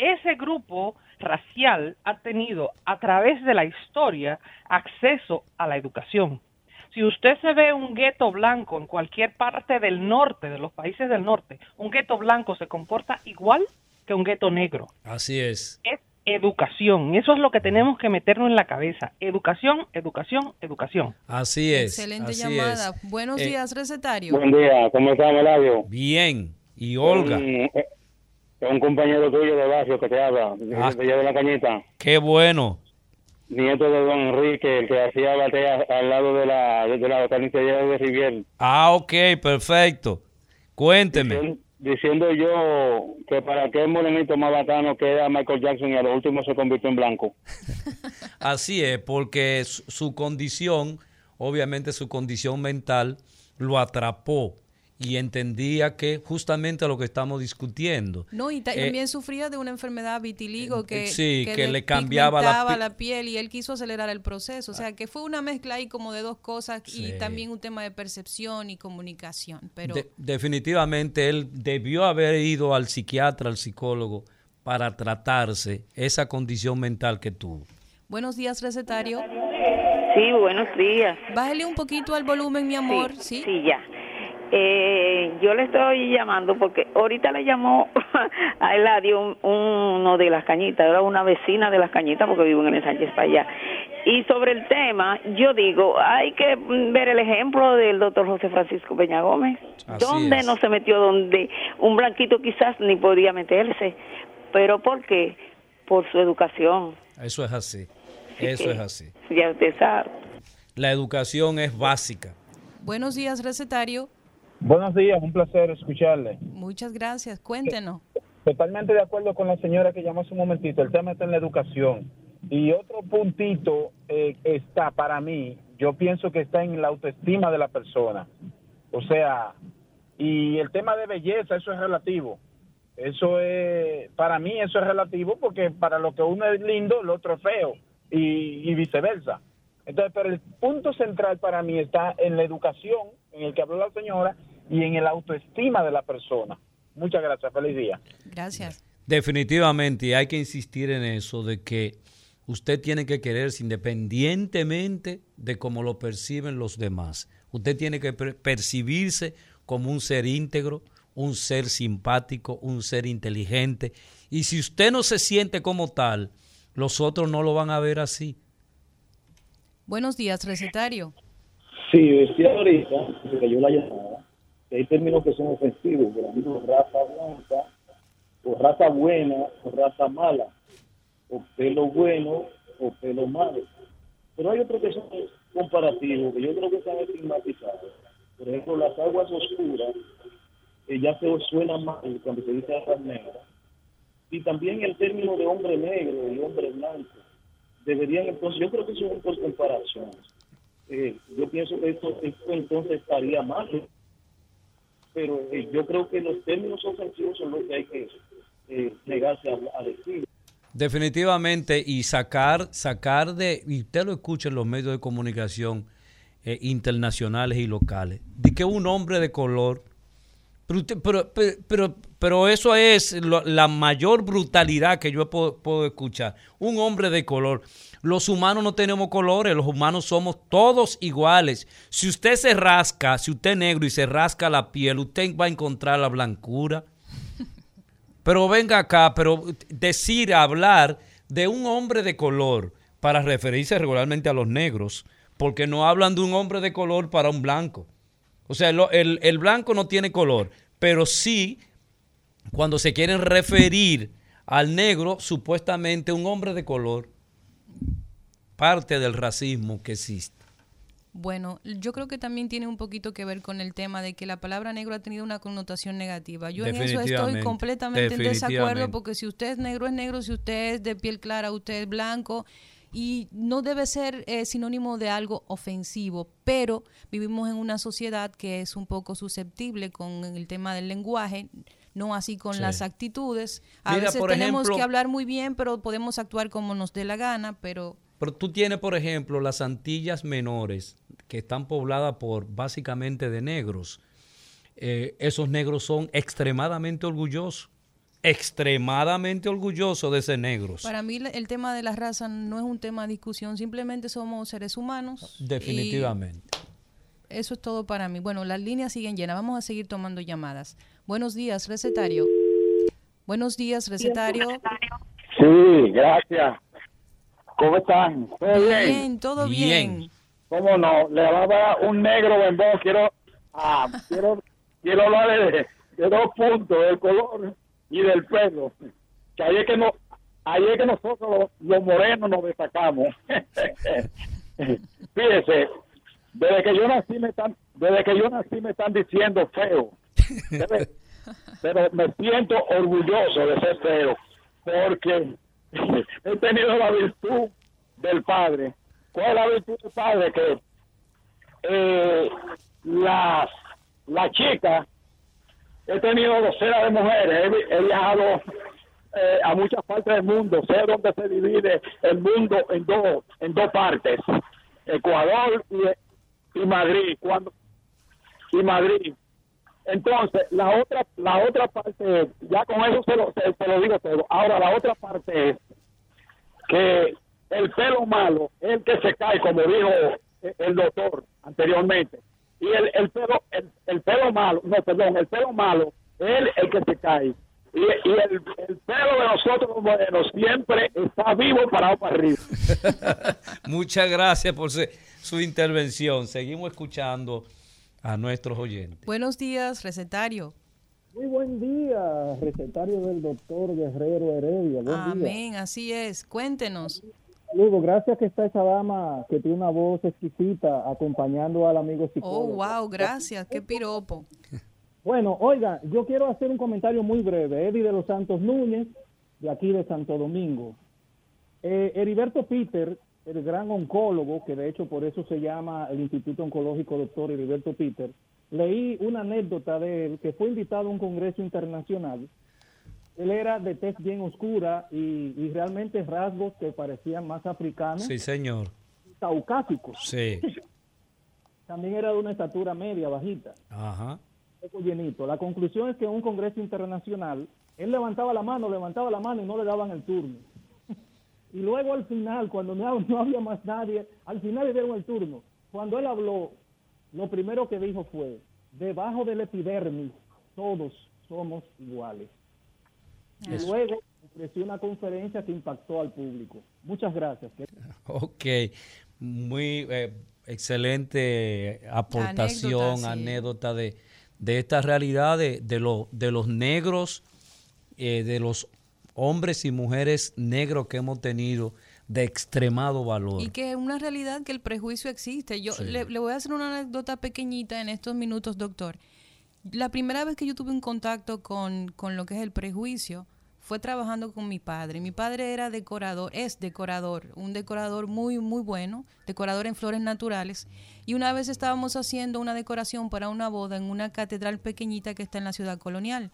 ese grupo racial ha tenido a través de la historia acceso a la educación. Si usted se ve un gueto blanco en cualquier parte del norte, de los países del norte, un gueto blanco se comporta igual que un gueto negro. Así es. Es educación. Eso es lo que tenemos que meternos en la cabeza. Educación, educación, educación. Así es. Excelente llamada. Buenos Eh, días, recetario. Buen día, ¿cómo está, Meladio? Bien. Y Olga. Eh, un compañero tuyo de barrio que te habla, Ah. de la cañita. Qué bueno. Nieto de don Enrique, el que hacía batea al lado de la, de la de Rivier. Ah, ok, perfecto. Cuénteme. Diciendo yo que para qué morenito más bacano que era Michael Jackson y a lo último se convirtió en blanco. Así es, porque su, su condición, obviamente su condición mental, lo atrapó y entendía que justamente lo que estamos discutiendo. No, y ta- Eh, también sufría de una enfermedad vitiligo que, sí, que le cambiaba la pigmentaba pi- la piel y él quiso acelerar el proceso. O sea, que fue una mezcla ahí como de dos cosas y Sí. también un tema de percepción y comunicación. Pero De- definitivamente él debió haber ido al psiquiatra, al psicólogo, para tratarse esa condición mental que tuvo. buenos días, recetario. Sí, buenos días. Bájale un poquito al volumen, mi amor. Sí, sí, ya. Eh, yo le estoy llamando porque ahorita le llamó a Eladio un- uno de las cañitas, era una vecina de las cañitas porque vivo en el Sánchez para allá. Y sobre el tema, yo digo, hay que ver el ejemplo del doctor José Francisco Peña Gómez. Así ¿Dónde es. no se metió? Donde un blanquito quizás ni podía meterse. ¿Pero por qué? Por su educación. Eso es así. Eso es así. Ya usted sabe. La educación es básica. buenos días, recetario. Buenos días, un placer escucharle. Muchas gracias. Cuéntenos. Totalmente de acuerdo con la señora que llamó hace un momentito. El tema está en la educación. Y otro puntito eh, está para mí, yo pienso que está en la autoestima de la persona. O sea, y el tema de belleza, eso es relativo. Eso es, para mí eso es relativo porque para lo que uno es lindo, el otro es feo y, y viceversa. Entonces, pero el punto central para mí está en la educación, en el que habló la señora, y en el autoestima de la persona. Muchas gracias, feliz día. Gracias. Definitivamente, y hay que insistir en eso, de que usted tiene que quererse independientemente de cómo lo perciben los demás. Usted tiene que per- percibirse como un ser íntegro, un ser simpático, un ser inteligente. Y si usted no se siente como tal, los otros no lo van a ver así. Buenos días, recetario. Sí, decía ahorita, se cayó la llamada, que hay términos que son ofensivos, por ejemplo, raza blanca, o raza buena, o raza mala, o pelo bueno, o pelo malo. Pero hay otros que son comparativos, que yo creo que están estigmatizados. Por ejemplo, las aguas oscuras, que ya se suena mal cuando se dice aguas negras, y también el término de hombre negro y hombre blanco deberían entonces, yo creo que eso es por comparación. Eh, yo pienso que esto, esto entonces estaría mal, pero eh, yo creo que los términos ofensivos son los que hay que eh, negarse a, a decir. Definitivamente, y sacar, sacar de, y usted lo escucha en los medios de comunicación eh, internacionales y locales, de que un hombre de color, pero, pero, pero, pero, pero eso es lo- la mayor brutalidad que yo puedo, puedo escuchar. Un hombre de color. Los humanos no tenemos colores, los humanos somos todos iguales. Si usted se rasca, si usted es negro y se rasca la piel, usted va a encontrar la blancura. Pero venga acá, pero decir, hablar de un hombre de color para referirse regularmente a los negros, porque no hablan de un hombre de color para un blanco. O sea, lo- el, el blanco no tiene color, pero sí, cuando se quieren referir al negro, supuestamente un hombre de color, parte del racismo que existe. Bueno, yo creo que también tiene un poquito que ver con el tema de que la palabra negro ha tenido una connotación negativa. Yo en eso estoy completamente en desacuerdo porque si usted es negro es negro, si usted es de piel clara, usted es blanco y no debe ser eh, sinónimo de algo ofensivo, pero vivimos en una sociedad que es un poco susceptible con el tema del lenguaje, no así con Sí. las actitudes. A Mira, veces por tenemos ejemplo- que hablar muy bien, pero podemos actuar como nos dé la gana, pero Pero tú tienes, por ejemplo, las Antillas Menores, que están pobladas por básicamente de negros. Eh, esos negros son extremadamente orgullosos, extremadamente orgullosos de ser negros. Para mí el tema de la raza no es un tema de discusión, simplemente somos seres humanos. Definitivamente. Eso es todo para mí. Bueno, las líneas siguen llenas, vamos a seguir tomando llamadas. Buenos días, recetario. Buenos días, recetario. Sí, gracias. ¿Cómo están? ¿Todo bien? Bien, todo bien. ¿Cómo no? Le hablaba un negro bembón. Quiero, ah, quiero, quiero hablar de, de dos puntos, del color y del pelo. Que ahí es que, no, ahí es que nosotros los, los morenos nos destacamos. Fíjese, desde que yo nací me están, desde que yo nací me están diciendo feo. Pero me siento orgulloso de ser feo porque he tenido la virtud del padre. ¿Cuál es la virtud del padre? Que eh, las la chica he tenido docenas de mujeres, he viajado eh, a muchas partes del mundo, sé dónde se divide el mundo en dos en dos partes, Ecuador y, y Madrid. Cuando y Madrid. Entonces, la otra la otra parte, ya con eso se lo, se, lo digo todo. Ahora, la otra parte es que el pelo malo es el que se cae, como dijo el doctor anteriormente. Y el, el pelo el, el pelo malo, no, perdón, el pelo malo es el, que se cae. Y, y el, el pelo de nosotros los morenos siempre está vivo parado para arriba. Muchas gracias por se- su intervención. Seguimos escuchando a nuestros oyentes. Buenos días, recetario. Muy buen día, recetario del doctor Guerrero Heredia. Buen día. Amén, así es. Cuéntenos. Luego, gracias que está esa dama que tiene una voz exquisita acompañando al amigo Oh, psicólogo. wow, gracias. Qué piropo. Bueno, oiga, yo quiero hacer un comentario muy breve. Eddie de los Santos Núñez, de aquí de Santo Domingo. Eh, Heriberto Peter, el gran oncólogo, que de hecho por eso se llama el Instituto Oncológico Doctor Heriberto Peter, leí una anécdota de él que fue invitado a un congreso internacional. Él era de tez bien oscura y, y realmente rasgos que parecían más africanos, Sí, señor. caucásicos. Sí. También era de una estatura media, bajita Ajá. poco llenito. La conclusión es que en un congreso internacional, él levantaba la mano, levantaba la mano y no le daban el turno. Y luego al final, cuando no, no había más nadie, al final le dieron el turno. Cuando él habló, lo primero que dijo fue, debajo del epidermis, todos somos iguales. Y Eso. luego ofreció una conferencia que impactó al público. Muchas gracias. Ok, muy eh, excelente aportación, Anécdota, de, de esta realidad de, de, lo- de los negros, eh, de los hombres y mujeres negros que hemos tenido de extremado valor. Y que es una realidad que el prejuicio existe. Yo Sí. le, le voy a hacer una anécdota pequeñita en estos minutos, doctor. La primera vez que yo tuve un contacto con, con lo que es el prejuicio fue trabajando con mi padre. Mi padre era decorador, es decorador, un decorador muy, muy bueno, decorador en flores naturales. Y una vez estábamos haciendo una decoración para una boda en una catedral pequeñita que está en la ciudad colonial.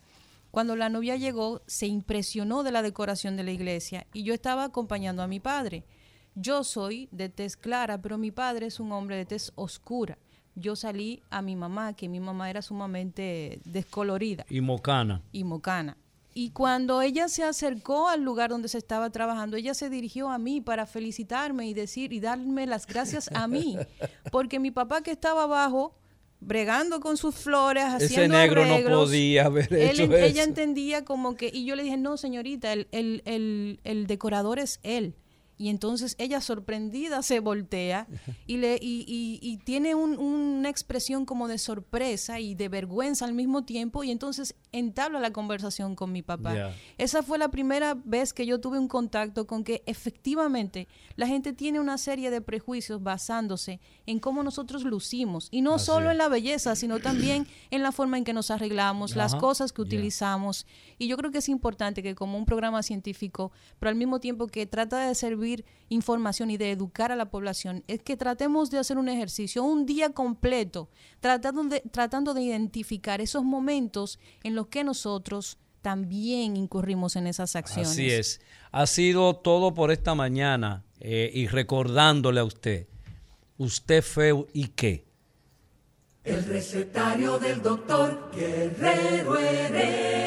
Cuando la novia llegó, se impresionó de la decoración de la iglesia y yo estaba acompañando a mi padre. Yo soy de tez clara, pero mi padre es un hombre de tez oscura. Yo salí a mi mamá, que mi mamá era sumamente descolorida Y Mocana. y mocana. Y cuando ella se acercó al lugar donde se estaba trabajando, ella se dirigió a mí para felicitarme y decir y darme las gracias a mí, porque mi papá que estaba abajo bregando con sus flores, Ese haciendo negro no podía haber él hecho en- ella entendía como que, y yo le dije, no, señorita, el, el, el, el decorador es él. Y entonces ella sorprendida se voltea y, le, y, y- y tiene un- una expresión como de sorpresa y de vergüenza al mismo tiempo y entonces entabla la conversación con mi papá. Esa fue la primera vez que yo tuve un contacto con que efectivamente la gente tiene una serie de prejuicios basándose en cómo nosotros lucimos y no Así solo es. en la belleza, sino también en la forma en que nos arreglamos, las cosas que utilizamos. Y yo creo que es importante que como un programa científico, pero al mismo tiempo que trata de servir información y de educar a la población, es que tratemos de hacer un ejercicio, un día completo, tratando de, tratando de identificar esos momentos en los que nosotros también incurrimos en esas acciones. Así es. Ha sido todo por esta mañana eh, y recordándole a usted, usted feo y qué. El recetario del doctor Guerrero Heredia.